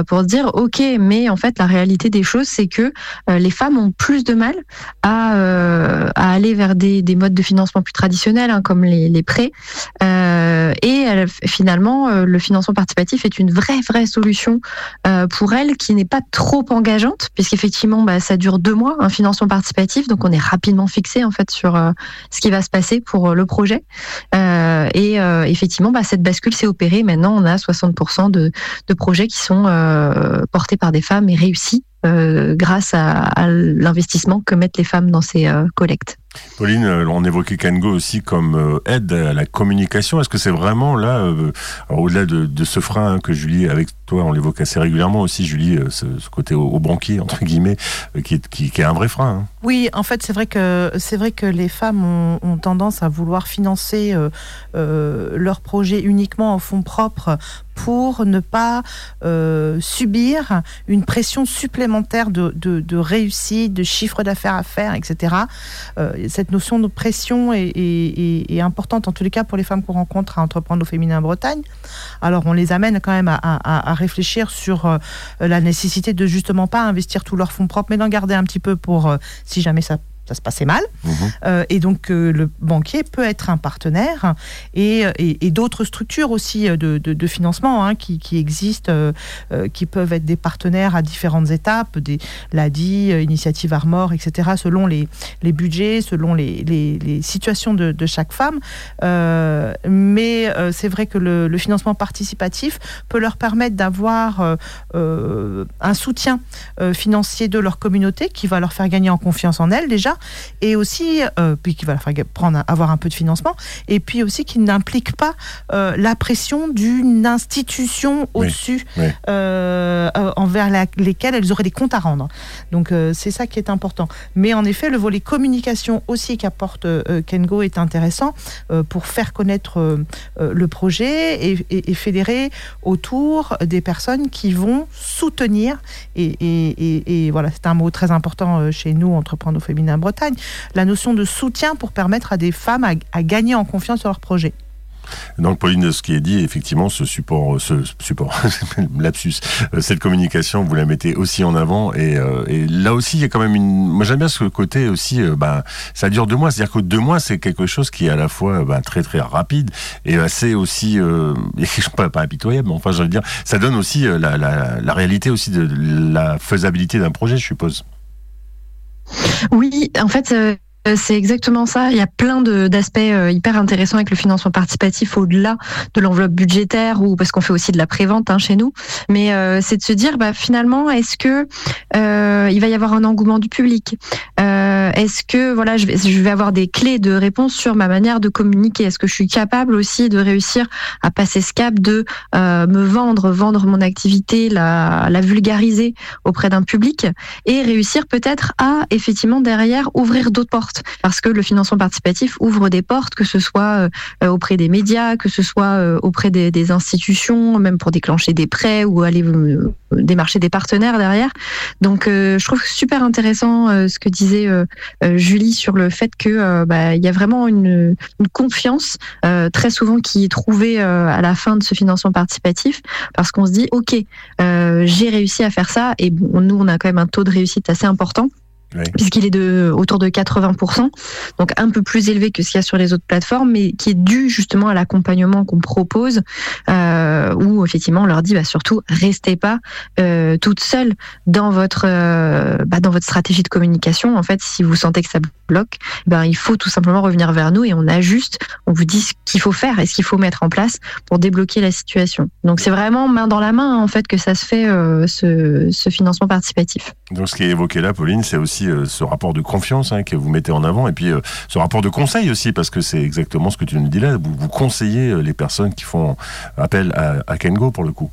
pour se dire, ok, mais en fait, la réalité des choses, c'est que les femmes ont plus de mal à, aller vers des, des modes de financement plus traditionnels, hein, comme les, prêts. Et finalement, le financement participatif est une vraie, vraie solution euh, pour elle qui n'est pas trop engageante, puisqu'effectivement, bah, ça dure deux mois, un financement participatif, donc on est rapidement fixé en fait sur euh, ce qui va se passer pour euh, le projet. Et effectivement, bah, cette bascule s'est opérée. Maintenant, on a 60% de, projets qui sont portés par des femmes et réussis grâce à, l'investissement que mettent les femmes dans ces collectes. Pauline, euh, on évoquait Kango aussi comme euh, aide à la communication. Est-ce que c'est vraiment là, euh, au-delà de, de ce frein que Julie, avec on l'évoque assez régulièrement aussi, Julie, euh, ce, côté au, banquier entre guillemets, euh, qui, est, un vrai frein. hein. Oui, en fait, c'est vrai que vrai que les femmes ont, tendance à vouloir financer euh, euh, leurs projets uniquement en fonds propres pour ne pas euh, subir une pression supplémentaire de, réussite, de chiffre d'affaires à faire, etc. Cette notion de pression est importante en tous les cas pour les femmes qu'on rencontre à entreprendre au féminin en Bretagne. Alors on les amène quand même à, à- à réfléchir sur euh, la nécessité de justement pas investir tous leurs fonds propres, mais d'en garder un petit peu pour euh, si jamais ça, ça se passait mal. Mhm. Euh, et donc euh, le banquier peut être un partenaire et, et, et d'autres structures aussi de, de, de financement hein, qui, qui existent, euh, qui peuvent être des partenaires à différentes étapes, des l'ADI, Initiative Armor, etc., selon les, les budgets, selon les, les, les situations de, de chaque femme. Mais c'est vrai que le, le financement participatif peut leur permettre d'avoir un soutien financier de leur communauté qui va leur faire gagner en confiance en elles déjà, et aussi, euh, puis qu'il va prendre, avoir un peu de financement, et puis aussi qu'il n'implique pas euh, la pression d'une institution au-dessus oui. euh, euh, envers la- lesquelles elles auraient des comptes à rendre. Donc c'est ça qui est important. Mais en effet, le volet communication aussi qu'apporte Kengo est intéressant pour faire connaître le projet et, et- et fédérer autour des personnes qui vont soutenir. Et, voilà, c'est un mot très important chez nous, Entreprendre au féminin La notion de soutien pour permettre à des femmes à, gagner en confiance sur leur projet. Donc, Pauline, ce qui est dit, effectivement, ce support, ce support, lapsus, euh, cette communication, vous la mettez aussi en avant. Et, euh, et là aussi, il y a quand même une. Moi, j'aime bien ce côté aussi. euh, ben, ça dure deux mois. C'est-à-dire que deux mois, c'est quelque chose qui est à la fois ben, très très rapide et assez aussi. Euh, pas, pas impitoyable, mais enfin, je veux dire, ça donne aussi la, la réalité aussi de la faisabilité d'un projet, je suppose. Oui, en fait, euh, c'est exactement ça. Il y a plein d'aspects euh, hyper intéressants avec le financement participatif au-delà de l'enveloppe budgétaire ou parce qu'on fait aussi de la prévente hein, chez nous. Mais euh, c'est de se dire, bah, finalement, est-ce que euh, il va y avoir un engouement du public? Euh, Est-ce que voilà, je vais, avoir des clés de réponse sur ma manière de communiquer? Est-ce que je suis capable aussi de réussir à passer ce cap de euh, me vendre, vendre mon activité, la vulgariser auprès d'un public et réussir peut-être à effectivement derrière ouvrir d'autres portes? Parce que le financement participatif ouvre des portes que ce soit euh, auprès des médias que ce soit euh, auprès des, institutions même pour déclencher des prêts ou aller euh, démarcher des partenaires derrière. Donc euh, je trouve super intéressant euh, ce que disait euh, euh, Julie sur le fait que euh, bah, il y a vraiment une, confiance euh, très souvent qui est trouvée euh, à la fin de ce financement participatif parce qu'on se dit ok euh, j'ai réussi à faire ça et nous on a quand même un taux de réussite assez important Oui. puisqu'il est de autour de 80%, donc un peu plus élevé que ce qu'il y a sur les autres plateformes, mais qui est dû justement à l'accompagnement qu'on propose, euh, où effectivement on leur dit bah, surtout restez pas euh, toute seule dans votre euh, bah, dans votre stratégie de communication. En fait, si vous sentez que ça bloque, ben il faut tout simplement revenir vers nous et on ajuste, on vous dit ce qu'il faut faire et ce qu'il faut mettre en place pour débloquer la situation. Donc c'est vraiment main dans la main hein, en fait que ça se fait ce, ce financement participatif. Donc, ce qui est évoqué là, Pauline, c'est aussi euh, ce rapport de confiance hein, que vous mettez en avant, et puis euh, ce rapport de conseil aussi, parce que c'est exactement ce que tu nous dis là. Vous, conseillez euh, les personnes qui font appel à, Kengo pour le coup.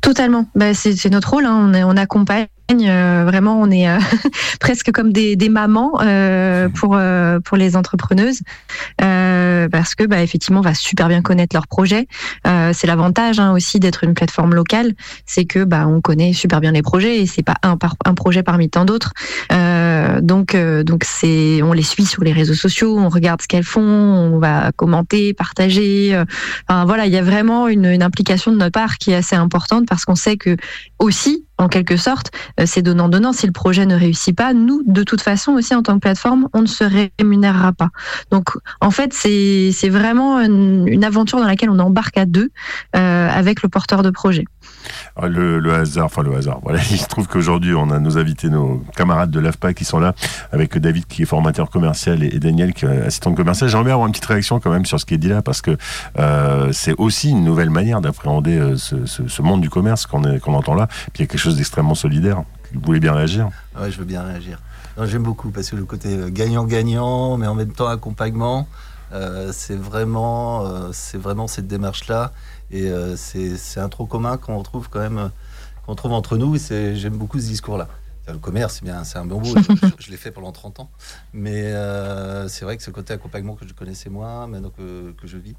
Totalement. Bah, c'est notre rôle. hein. On accompagne. Euh, vraiment, on est euh, presque comme des, des mamans euh, pour euh, pour les entrepreneuses euh, parce que bah, effectivement, on va super bien connaître leurs projets. Euh, c'est l'avantage hein, aussi d'être une plateforme locale, c'est que bah, on connaît super bien les projets et c'est pas un par un projet parmi tant d'autres. Euh, donc euh, donc c'est on les suit sur les réseaux sociaux, on regarde ce qu'elles font, on va commenter, partager. euh, Enfin, voilà, il y a vraiment une, une implication de notre part qui est assez importante parce qu'on sait que aussi, en quelque sorte, euh, c'est donnant-donnant. Si le projet ne réussit pas, nous, de toute façon aussi en tant que plateforme, on ne se rémunérera pas. Donc, en fait, c'est vraiment une, aventure dans laquelle on embarque à deux euh, avec le porteur de projet. Ah, Le, hasard, enfin le hasard. Voilà, il se trouve qu'aujourd'hui, on a nos invités, nos camarades de l'AFPA qui sont là, avec David qui est formateur commercial et, Daniel qui est assistant commercial. J'aimerais avoir une petite réaction quand même sur ce qui est dit là, parce que euh, c'est aussi une nouvelle manière d'appréhender ce, monde du commerce qu'on entend là. Puis il y a quelque chose d'extrêmement solidaire. Vous voulez bien réagir Ouais, je veux bien réagir. J'aime beaucoup parce que le côté euh, gagnant-gagnant, mais en même temps accompagnement, euh, c'est vraiment, euh, c'est vraiment cette démarche-là. Et euh, c'est un trop commun qu'on retrouve quand même, qu'on trouve entre nous. Et c'est- j'aime beaucoup ce discours-là. Le commerce, c'est bien, c'est un bon mot. Je, je- l'ai fait pendant 30 ans. Mais euh, c'est vrai que ce côté accompagnement que je connaissais moins, maintenant que, que je vis,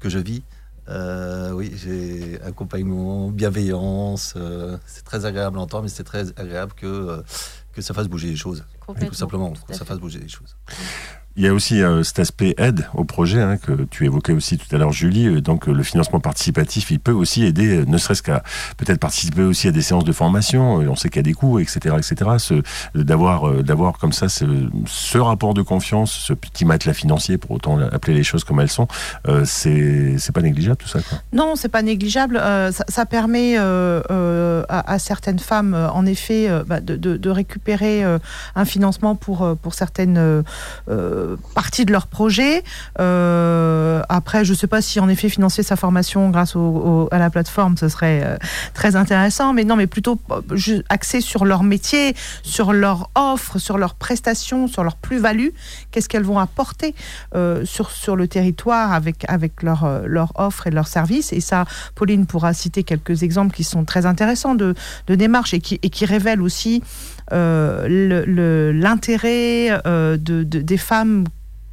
que je vis, euh, oui, j'ai accompagnement, bienveillance. euh, c'est très agréable à entendre, mais c'est très agréable que euh, que ça fasse bouger les choses. Tout simplement, que ça fasse bouger les choses. Il y a aussi euh, cet aspect aide au projet hein, que tu évoquais aussi tout à l'heure, Julie. Euh, Donc euh, le financement participatif, il peut aussi aider, ne serait-ce qu'à peut-être participer aussi à des séances de formation. On sait qu'il y a des coûts, etc., etc. D'avoir, d'avoir comme ça ce, rapport de confiance, ce petit matelas financier, pour autant appeler les choses comme elles sont, c'est pas négligeable tout ça. Quoi. Non, c'est pas négligeable. Ça, permet à, certaines femmes, en effet, bah, de, de- récupérer un financement pour, pour certaines partie de leur projet. Euh, après, je ne sais pas si en effet financer sa formation grâce à la plateforme, ce serait euh, très intéressant, mais non, mais plutôt euh, axé sur leur métier, sur leur offre, sur leurs prestations, sur leur plus-value. Qu'est-ce qu'elles vont apporter euh, sur, le territoire avec, leur, euh, offre et leur service? Et ça, Pauline pourra citer quelques exemples qui sont très intéressants de, de démarche et qui, révèlent aussi euh, l'intérêt euh, de, de- des femmes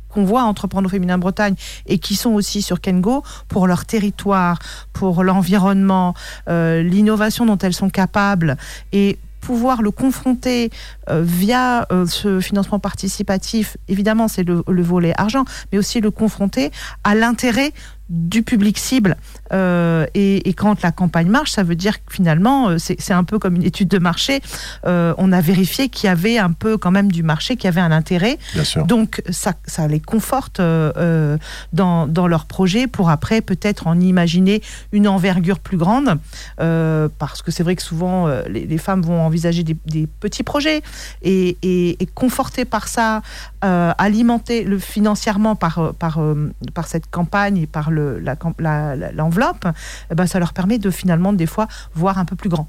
qu'on voit entreprendre au féminin Bretagne et qui sont aussi sur Kengo pour leur territoire, pour l'environnement, euh, l'innovation dont elles sont capables et pouvoir le confronter euh, via euh, ce financement participatif, évidemment c'est le, le volet argent, mais aussi le confronter à l'intérêt du public cible. Euh, et, et quand la campagne marche, ça veut dire que finalement, euh, c'est un peu comme une étude de marché. Euh, on a vérifié qu'il y avait un peu quand même du marché, qu'il y avait un intérêt. Bien sûr. Donc ça, ça les conforte euh, dans, dans leur projet pour après peut-être en imaginer une envergure plus grande. Parce que c'est vrai que souvent les, les femmes vont envisager des, des petits projets et, et, et confortées par ça, euh, alimentées le, financièrement par, euh, euh, par cette campagne et par l'enveloppe, eh ben, ça leur permet de finalement des fois voir un peu plus grand.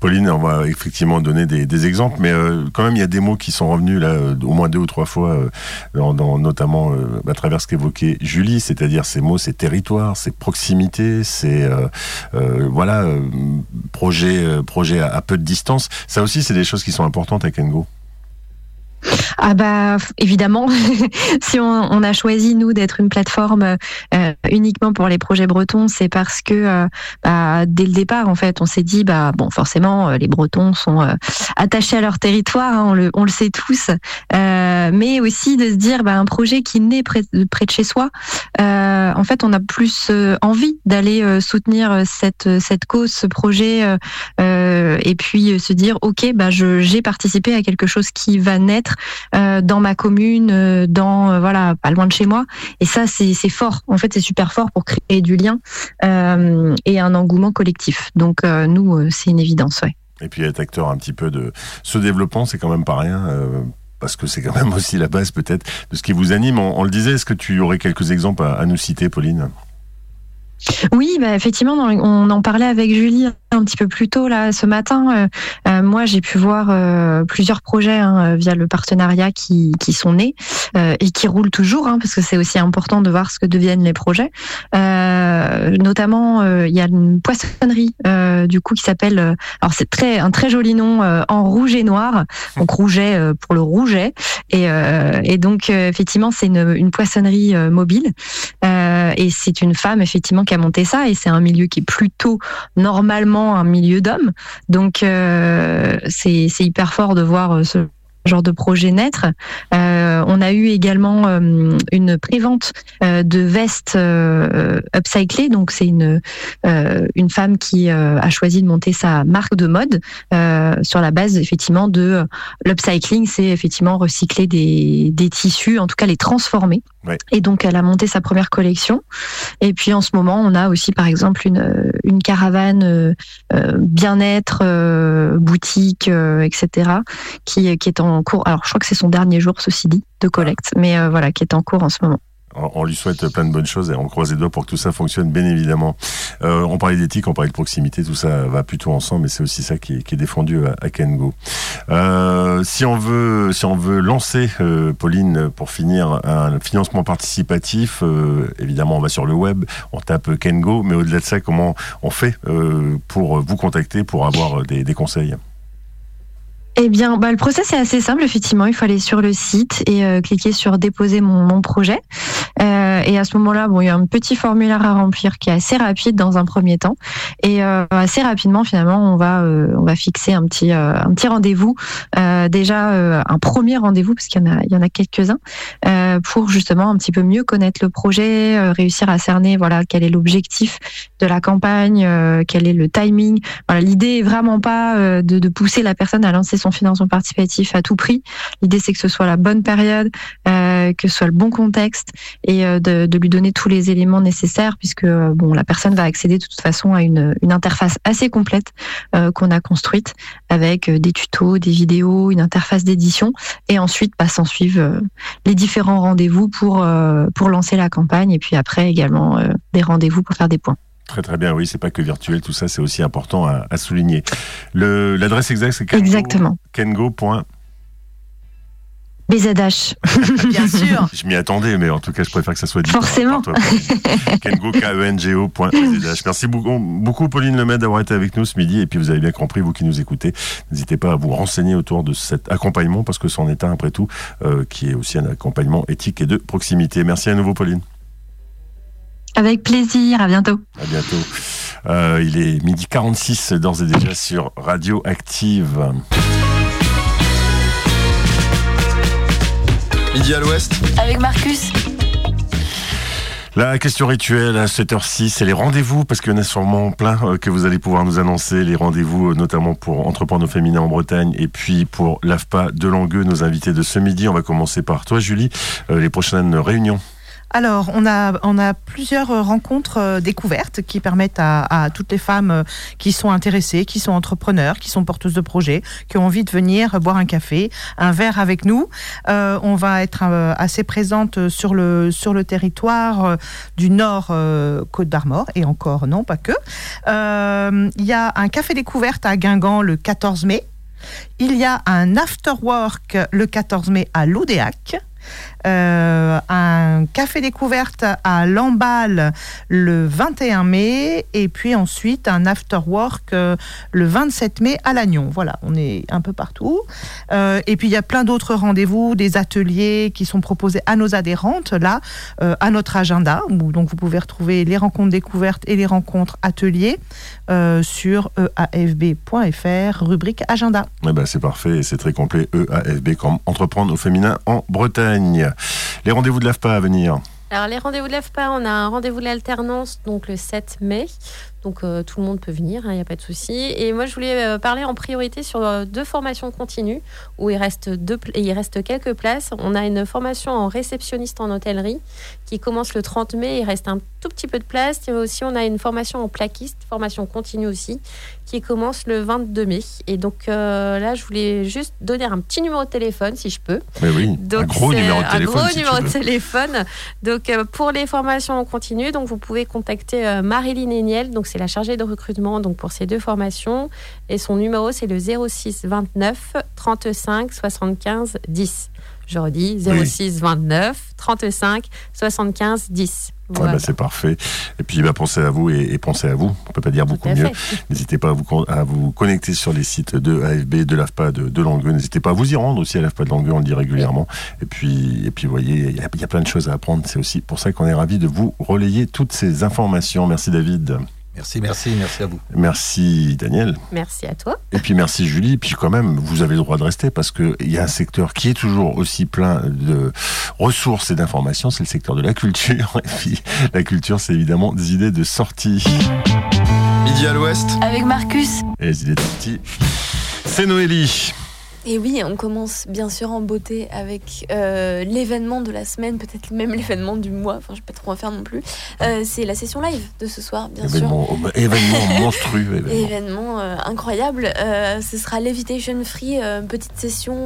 Pauline, on va effectivement donner des, exemples, mais quand même, il y a des mots qui sont revenus là, au moins deux ou trois fois, notamment à travers ce qu'évoquait Julie, c'est-à-dire ces mots, c'est territoire, c'est proximité, c'est euh, euh, voilà, projet, projet à, à peu de distance. Ça aussi, c'est des choses qui sont importantes à Kengo. Ah bah évidemment, si on, a choisi nous d'être une plateforme euh, uniquement pour les projets bretons, c'est parce que euh, bah, dès le départ en fait, on s'est dit bah bon forcément euh, les Bretons sont attachés à leur territoire, hein, on, le, on le sait tous, mais aussi de se dire bah, un projet qui naît près, de- près de chez soi, en fait on a plus envie d'aller soutenir cette cette cause, ce projet, et puis se dire ok bah j'ai participé à quelque chose qui va naître euh, dans ma commune, euh, dans euh, voilà pas loin de chez moi. Et ça c'est fort. En fait c'est super fort pour créer du lien et un engouement collectif. Donc nous c'est une évidence. Ouais. Et puis être acteur un petit peu de ce développement, c'est quand même pas rien. parce que c'est quand même aussi la base peut-être de ce qui vous anime. On, on le disait, est-ce que tu aurais quelques exemples à, à nous citer, Pauline? Oui, bah effectivement, on en parlait avec Julie un petit peu plus tôt là ce matin. Euh, euh, moi, j'ai pu voir euh, plusieurs projets hein, via le partenariat qui, qui sont nés et qui roulent toujours, hein, parce que c'est aussi important de voir ce que deviennent les projets. Notamment, il y a une poissonnerie du coup qui s'appelle. alors c'est très un très joli nom en rouge et noir. Donc rouget pour le rouget et, donc effectivement c'est une, poissonnerie mobile et c'est une femme effectivement qui a monté ça et c'est un milieu qui est plutôt normalement un milieu d'hommes. Donc euh, c'est hyper fort de voir euh, ce genre de projet naître. Euh, on a eu également euh, une prévente euh, de vestes euh, upcyclées. Donc c'est une une femme qui a choisi de monter sa marque de mode sur la base effectivement de l'upcycling, c'est effectivement recycler des des tissus, en tout cas les transformer. Ouais. Et donc elle a monté sa première collection. Et puis en ce moment, on a aussi par exemple une une caravane bien-être, boutique, etc. qui qui est en cours. Alors je crois que c'est son dernier jour, ceci dit, de collecte, mais euh, voilà, qui est en cours en ce moment. on, lui souhaite plein de bonnes choses et on croise les doigts pour que tout ça fonctionne, bien évidemment. Euh, on parlait d'éthique, on parlait de proximité, tout ça va plutôt ensemble, et c'est aussi ça qui est, défendu à, à Kengo. Euh, si on veut, si on veut lancer, Pauline, pour finir, un financement participatif, évidemment, on va sur le web, on tape Kengo, mais au-delà de ça, comment on fait pour vous contacter, pour avoir des conseils? Eh bien, bah, le process est assez simple, effectivement. Il faut aller sur le site et euh, cliquer sur déposer mon, mon projet. Euh, et à ce moment-là, bon, il y a un petit formulaire à remplir qui est assez rapide dans un premier temps. Et euh, assez rapidement, finalement, on va, euh, on va fixer un petit, euh, un petit rendez-vous. Euh, déjà, un premier rendez-vous, parce qu'il y en a, il y en a quelques-uns, pour justement un petit peu mieux connaître le projet, réussir à cerner, voilà, quel est l'objectif de la campagne, quel est le timing. Voilà, l'idée est vraiment pas de, de pousser la personne à lancer son financement participatif à tout prix. L'idée, c'est que ce soit la bonne période, euh, que ce soit le bon contexte et euh, de, lui donner tous les éléments nécessaires, puisque euh, la personne va accéder de toute façon à une, interface assez complète qu'on a construite avec des tutos, des vidéos, une interface d'édition, et ensuite bah, s'en suivent les différents rendez-vous pour lancer la campagne, et puis après également des rendez-vous pour faire des points. Très très bien, oui, c'est pas que virtuel, tout ça, c'est aussi important à, à souligner. Le- L'adresse exacte, c'est kengo- Exactement. Kengo. BZH. Bien sûr. Je m'y attendais, mais en tout cas, je préfère que ça soit dit. Forcément. par toi. Merci beaucoup, beaucoup, Pauline Lemaitre, d'avoir été avec nous ce midi. Et puis, vous avez bien compris, vous qui nous écoutez, n'hésitez pas à vous renseigner autour de cet accompagnement, parce que c'en est un, après tout, euh, qui est aussi un accompagnement éthique et de proximité. Merci à nouveau, Pauline. Avec plaisir. À bientôt. À bientôt. Euh, il est midi 46, d'ores et déjà sur Radio Active. Midi à l'ouest. Avec Marcus. La question rituelle à 7h06, c'est les rendez-vous, parce qu'il y en a sûrement plein euh, que vous allez pouvoir nous annoncer, les rendez-vous euh, notamment pour Entreprendre au féminin en Bretagne et puis pour l'AFPA de Langueux, nos invités de ce midi. On va commencer par toi, Julie, les prochaines réunions. Alors, on a, plusieurs euh, rencontres euh, découvertes qui permettent à, toutes les femmes euh, qui sont intéressées, qui sont entrepreneurs, qui sont porteuses de projets, qui ont envie de venir boire un café, un verre avec nous. On va être assez présente sur le, sur territoire du Nord Côte d'Armor, et encore non, pas que. Il y a un café découverte à Guingamp le 14 mai. Il y a un after work le 14 mai à l'Oudéac. Euh, un café découverte à Lamballe le 21 mai et puis ensuite un after work euh, le 27 mai à Lannion. Voilà, on est un peu partout. Euh, et puis il y a plein d'autres rendez-vous, des ateliers qui sont proposés à nos adhérentes là, à notre agenda. Où, donc vous pouvez retrouver les rencontres découvertes et les rencontres ateliers sur eafb.fr, rubrique agenda. Eh ben, c'est parfait c'est très complet. EAFB comme Entreprendre au féminin en Bretagne. Les rendez-vous de l'AFPA à venir. Alors, les rendez-vous de l'AFPA, on a un rendez-vous de l'alternance donc le 7 mai. Donc, euh, tout le monde peut venir, il n'y a pas de souci. Et moi, je voulais euh, parler en priorité sur euh, deux formations continues où il reste, deux, il reste quelques places. On a une formation en réceptionniste en hôtellerie qui commence le 30 mai. Il reste un tout petit peu de place. Et aussi, on a une formation en plaquiste, formation continue aussi, qui commence le 22 mai. Et donc, là, je voulais juste donner un petit numéro de téléphone, si je peux. Mais oui, un Donc, gros c'est numéro de un téléphone. gros si numéro de téléphone. Donc, pour les formations en continu, donc vous pouvez contacter Marilyn Eniel, donc c'est la chargée de recrutement donc pour ces deux formations. Et son numéro, c'est le 06 29 35 75 10. Je redis, Oui. 06 29 35 75 10. Ouais, Voilà. bah, c'est parfait. Et puis, bah, pensez à vous et, et pensez à vous. On peut pas dire beaucoup mieux. N'hésitez pas à vous, à vous connecter sur les sites de AFB, de l'AFPA, de, de Langueux. N'hésitez pas à vous y rendre aussi à l'AFPA de Langueux, on le dit régulièrement. Et puis, et puis, vous voyez, il y, y a plein de choses à apprendre. C'est aussi pour ça qu'on est ravis de vous relayer toutes ces informations. Merci David. Merci, merci, merci à vous. Merci Daniel. Merci à toi. Et puis merci Julie. Et puis quand même, vous avez le droit de rester parce qu'il y a un secteur qui est toujours aussi plein de ressources et d'informations. C'est le secteur de la culture. Et puis la culture, c'est évidemment des idées de sortie. Midi à l'ouest. Avec Marcus. Et les idées de sortie, c'est Noélie. Et oui, on commence bien sûr en beauté avec euh, l'événement de la semaine, peut-être même l'événement du mois, enfin je ne vais pas trop en faire non plus. Euh, c'est la session live de ce soir, bien sûr. Événement, oh, bah, événement monstrueux. Événement. Événement euh, incroyable. Ce sera Levitation Free, petite session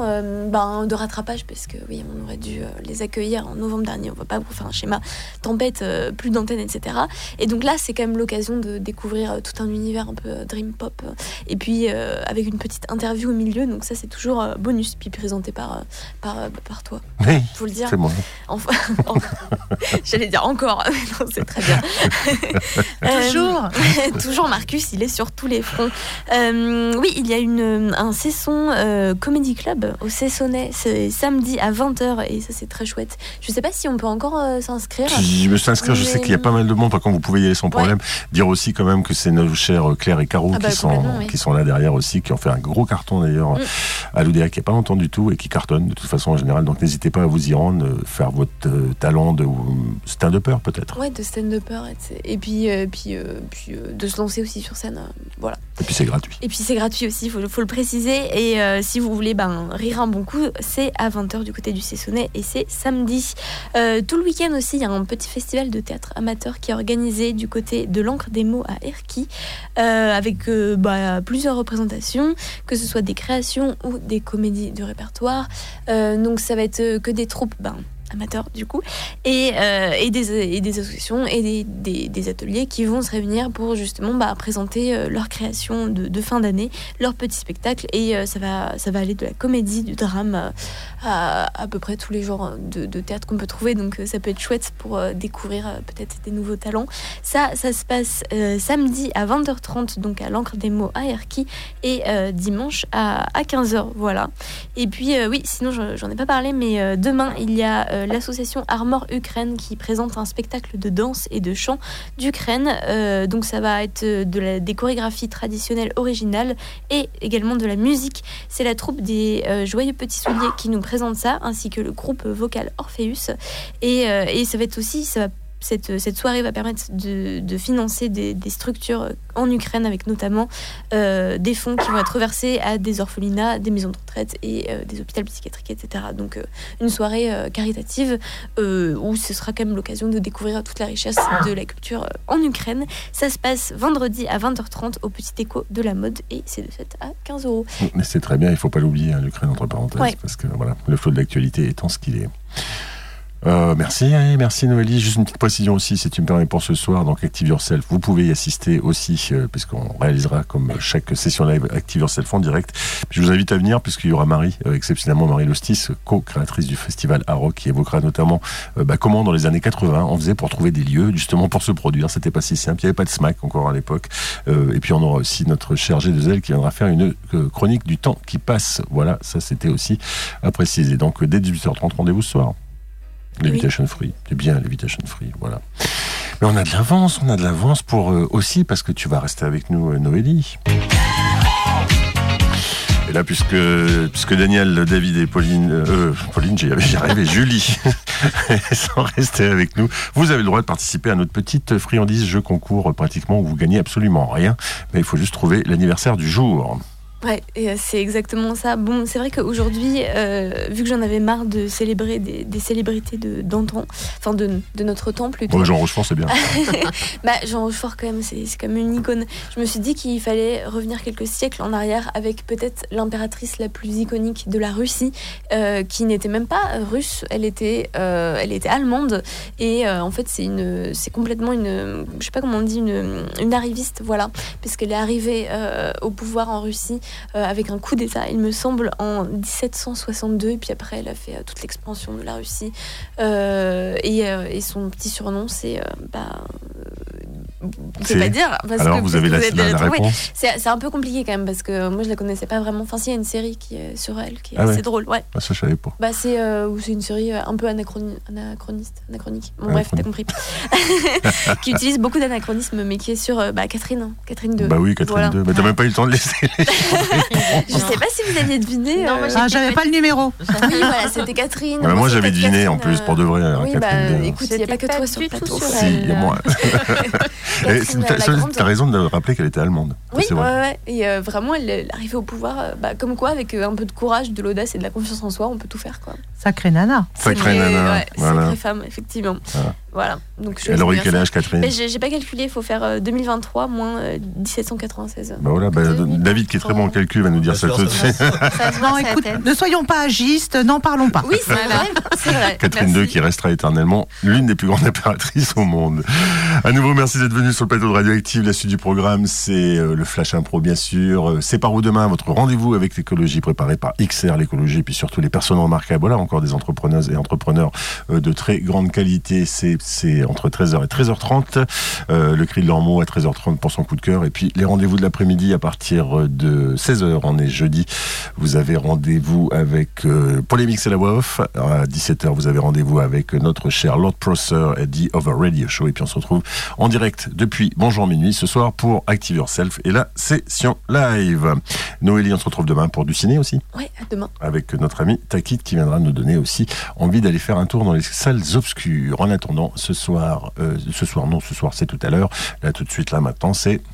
ben, de rattrapage, parce que oui, on aurait dû les accueillir en novembre dernier. On va pas vous faire un schéma tempête, plus d'antenne, etc. Et donc là, c'est quand même l'occasion de découvrir tout un univers un peu dream pop. et puis avec une petite interview au milieu, donc ça, c'est toujours euh, bonus, puis présenté par, euh, par, euh, par toi. Oui, Faut le dire. c'est moi. Enfin, J'allais dire encore, mais non, c'est très bien. Euh, Toujours. toujours Marcus, il est sur tous les fronts. Euh, oui, il y a une, un Cesson euh, Comedy Club au Cessonnet, c'est samedi à 20h et ça c'est très chouette. Je sais pas si on peut encore euh, s'inscrire. Si je me suis inscrit, je sais Mais- qu'il y a pas mal de monde. Par contre, vous pouvez y aller sans problème. Dire aussi quand même que c'est nos chers Claire et Caro Ah bah, qui, sont, oui. qui sont là derrière aussi, qui ont fait un gros carton d'ailleurs Mm. À l'ODA qui n'y a pas longtemps du tout et qui cartonne de toute façon en général. Donc n'hésitez pas à vous y rendre, euh, faire votre euh, talent de stand-upper peut-être. Ouais, de stand-upper. Et, et puis, euh, puis, puis de se lancer aussi sur scène. voilà. Et puis c'est gratuit. Et puis c'est gratuit aussi, il faut, faut le préciser. Et si vous voulez ben, rire un bon coup, c'est à 20h du côté du Cessonnet et c'est samedi. Tout le week-end aussi, il y a un petit festival de théâtre amateur qui est organisé du côté de l'encre des mots à euh, avec bah, plusieurs représentations, que ce soit des créations ou des comédies de répertoire. Euh, donc ça va être euh, que des troupes. Ben, amateurs du coup et, euh, et, des, associations et des, des- ateliers qui vont se réunir pour justement bah, présenter euh, leur création de, fin d'année, leur petit spectacle et euh, ça, va, ça va aller de la comédie, du drame à à peu près tous les genres de, théâtre qu'on peut trouver donc ça peut être chouette pour découvrir peut-être des nouveaux talents. Ça, ça se passe samedi à 20h30 donc à l'encre des mots à Erquy et dimanche à, à 15h voilà. Et puis oui, sinon je- j'en ai pas parlé, mais demain il y a euh, l'association Armor Ukraine qui présente un spectacle de danse et de chant d'Ukraine. Euh, donc ça va être euh, des chorégraphies traditionnelles originales et également de la musique. C'est la troupe des Joyeux Petits Souliers qui nous présente ça, ainsi que le groupe vocal Orpheus. Et, et ça va être aussi, cette, cette soirée va permettre de, de financer des, des structures en Ukraine avec notamment euh, des fonds qui vont être reversés à des orphelinats, des maisons de retraite et euh, des hôpitaux psychiatriques, etc. Donc euh, une soirée euh, caritative euh, où ce sera quand même l'occasion de découvrir toute la richesse de la culture euh, en Ukraine. Ça se passe vendredi à 20h30 au Petit Écho de la mode et c'est de 7 à 15 euros. Mais c'est très bien, il faut pas l'oublier, hein, l'Ukraine entre parenthèses, Ouais. parce que voilà, le flot de l'actualité étant ce qu'il est. Euh, merci, merci Noélie. Juste une petite précision aussi, si tu me permets pour ce soir, donc Active Yourself, vous pouvez y assister aussi, euh, puisqu'on réalisera comme chaque session live Active Yourself en direct. Je vous invite à venir, puisqu'il y aura Marie, euh, exceptionnellement Marie Lostis, co-créatrice du festival Aro, qui évoquera notamment euh, bah, comment dans les années 80 on faisait pour trouver des lieux justement pour se produire. C'était pas si simple, il n'y avait pas de SMAC encore à l'époque. Et puis on aura aussi notre cher G2L qui viendra faire une chronique du temps qui passe. Voilà, ça c'était aussi à préciser. Donc dès 18h30, rendez-vous ce soir. L'invitation free, c'est bien l'invitation free, voilà. Mais on a de l'avance, on a de l'avance pour euh, aussi parce que tu vas rester avec nous, euh, Noélie. Et là, puisque, puisque Daniel, David et Pauline, euh, Pauline, j'y arrivé, Julie, sont restés avec nous, vous avez le droit de participer à notre petite friandise jeu concours pratiquement où vous gagnez absolument rien, mais il faut juste trouver l'anniversaire du jour. Ouais, euh, c'est exactement ça. Bon, c'est vrai qu'aujourd'hui, euh, vu que j'en avais marre de célébrer des, des célébrités de d'antan, enfin de, de notre temps plutôt. Bon, Jean Rochefort, c'est bien. bah, Jean Rochefort, quand même, c'est comme une icône. Je me suis dit qu'il fallait revenir quelques siècles en arrière avec peut-être l'impératrice la plus iconique de la Russie, euh, qui n'était même pas russe, elle était, euh, elle était allemande. Et en fait, c'est une, c'est complètement une, je sais pas comment on dit, une, une arriviste, voilà, parce qu'elle est arrivée au pouvoir en Russie euh, avec un coup d'État, il me semble, en 1762. Et puis après, elle a fait euh, toute l'expansion de la Russie. Euh, et, et son petit surnom, c'est. bah, on C'est- peut pas dire. Parce Alors, que vous avez la, trouvé. réponse C'est c'est un peu compliqué quand même parce que moi je la connaissais pas vraiment. Enfin, si, il y a une série qui est sur elle qui est Ah ouais. assez drôle. Ouais. Ah, Ça, je savais pas. Bah, c'est euh, ou c'est une série euh, un peu anachroni- anachroniste, anachronique. Bon, bref, t'as compris. qui utilise beaucoup d'anachronismes, mais qui est sur euh, bah, Catherine, hein, Catherine 2. Bah oui, Catherine Voilà. 2. Mais t'as même pas eu le temps de laisser les Je sais pas si vous aviez deviné. Non, moi, euh, j'ai Ah, j'avais pas le numéro. Oui, voilà, c'était Catherine. Bah, moi, j'avais deviné en plus, pour de vrai. hein, Oui, Catherine bah, II. écoute, il n'y a pas que toi pas sur le plateau. sur Si, il y a moi. T'as- Grande. t'as raison de rappeler qu'elle était allemande. Oui, ouais, ouais. Et euh, vraiment, elle est arrivée au pouvoir, euh, bah, comme quoi, avec euh, un peu de courage, de l'audace et de la confiance en soi, on peut tout faire. Quoi. Sacré nana. Sacrée Sacrée- nana. ouais, voilà. Sacrée femme, effectivement. Voilà. Voilà. Donc, je Elle aurait quel âge. Catherine Mais J'ai pas calculé, il faut faire euh, 2023 moins euh, 1796. Bah voilà, bah, David qui est très bon en calcul va nous dire ça tout de suite. Non, écoute, ne soyons pas agistes, n'en parlons pas. Oui, c'est vrai. Catherine. II qui restera éternellement l'une des plus grandes impératrices au monde. À nouveau, merci d'être venu sur le plateau de Radioactive. La suite du programme, c'est euh, le Flash Impro, bien sûr. Euh, C'est par où demain, votre rendez-vous avec l'écologie préparé par XR, l'écologie, et puis surtout les personnes remarquables. Voilà, encore des entrepreneuses et entrepreneurs euh, de très grande qualité. C'est entre 13h et 13h30. Euh, le cri de mot à 13h30 pour son coup de cœur. Et puis les rendez-vous de l'après-midi à partir de 16h, on est jeudi. Vous avez rendez-vous avec euh, Polémique, c'est la voix off. À 17h, vous avez rendez-vous avec notre cher Lord Prosser et The Over Radio Show. Et puis on se retrouve en direct depuis Bonjour Minuit ce soir pour Active Yourself et la session live. Noélie, on se retrouve demain pour du ciné aussi Ouais, à demain. avec notre ami Takit qui viendra nous donner aussi envie d'aller faire un tour dans les salles obscures. En attendant, ce soir, euh, ce soir non, ce soir c'est tout à l'heure. Là tout de suite, là maintenant, c'est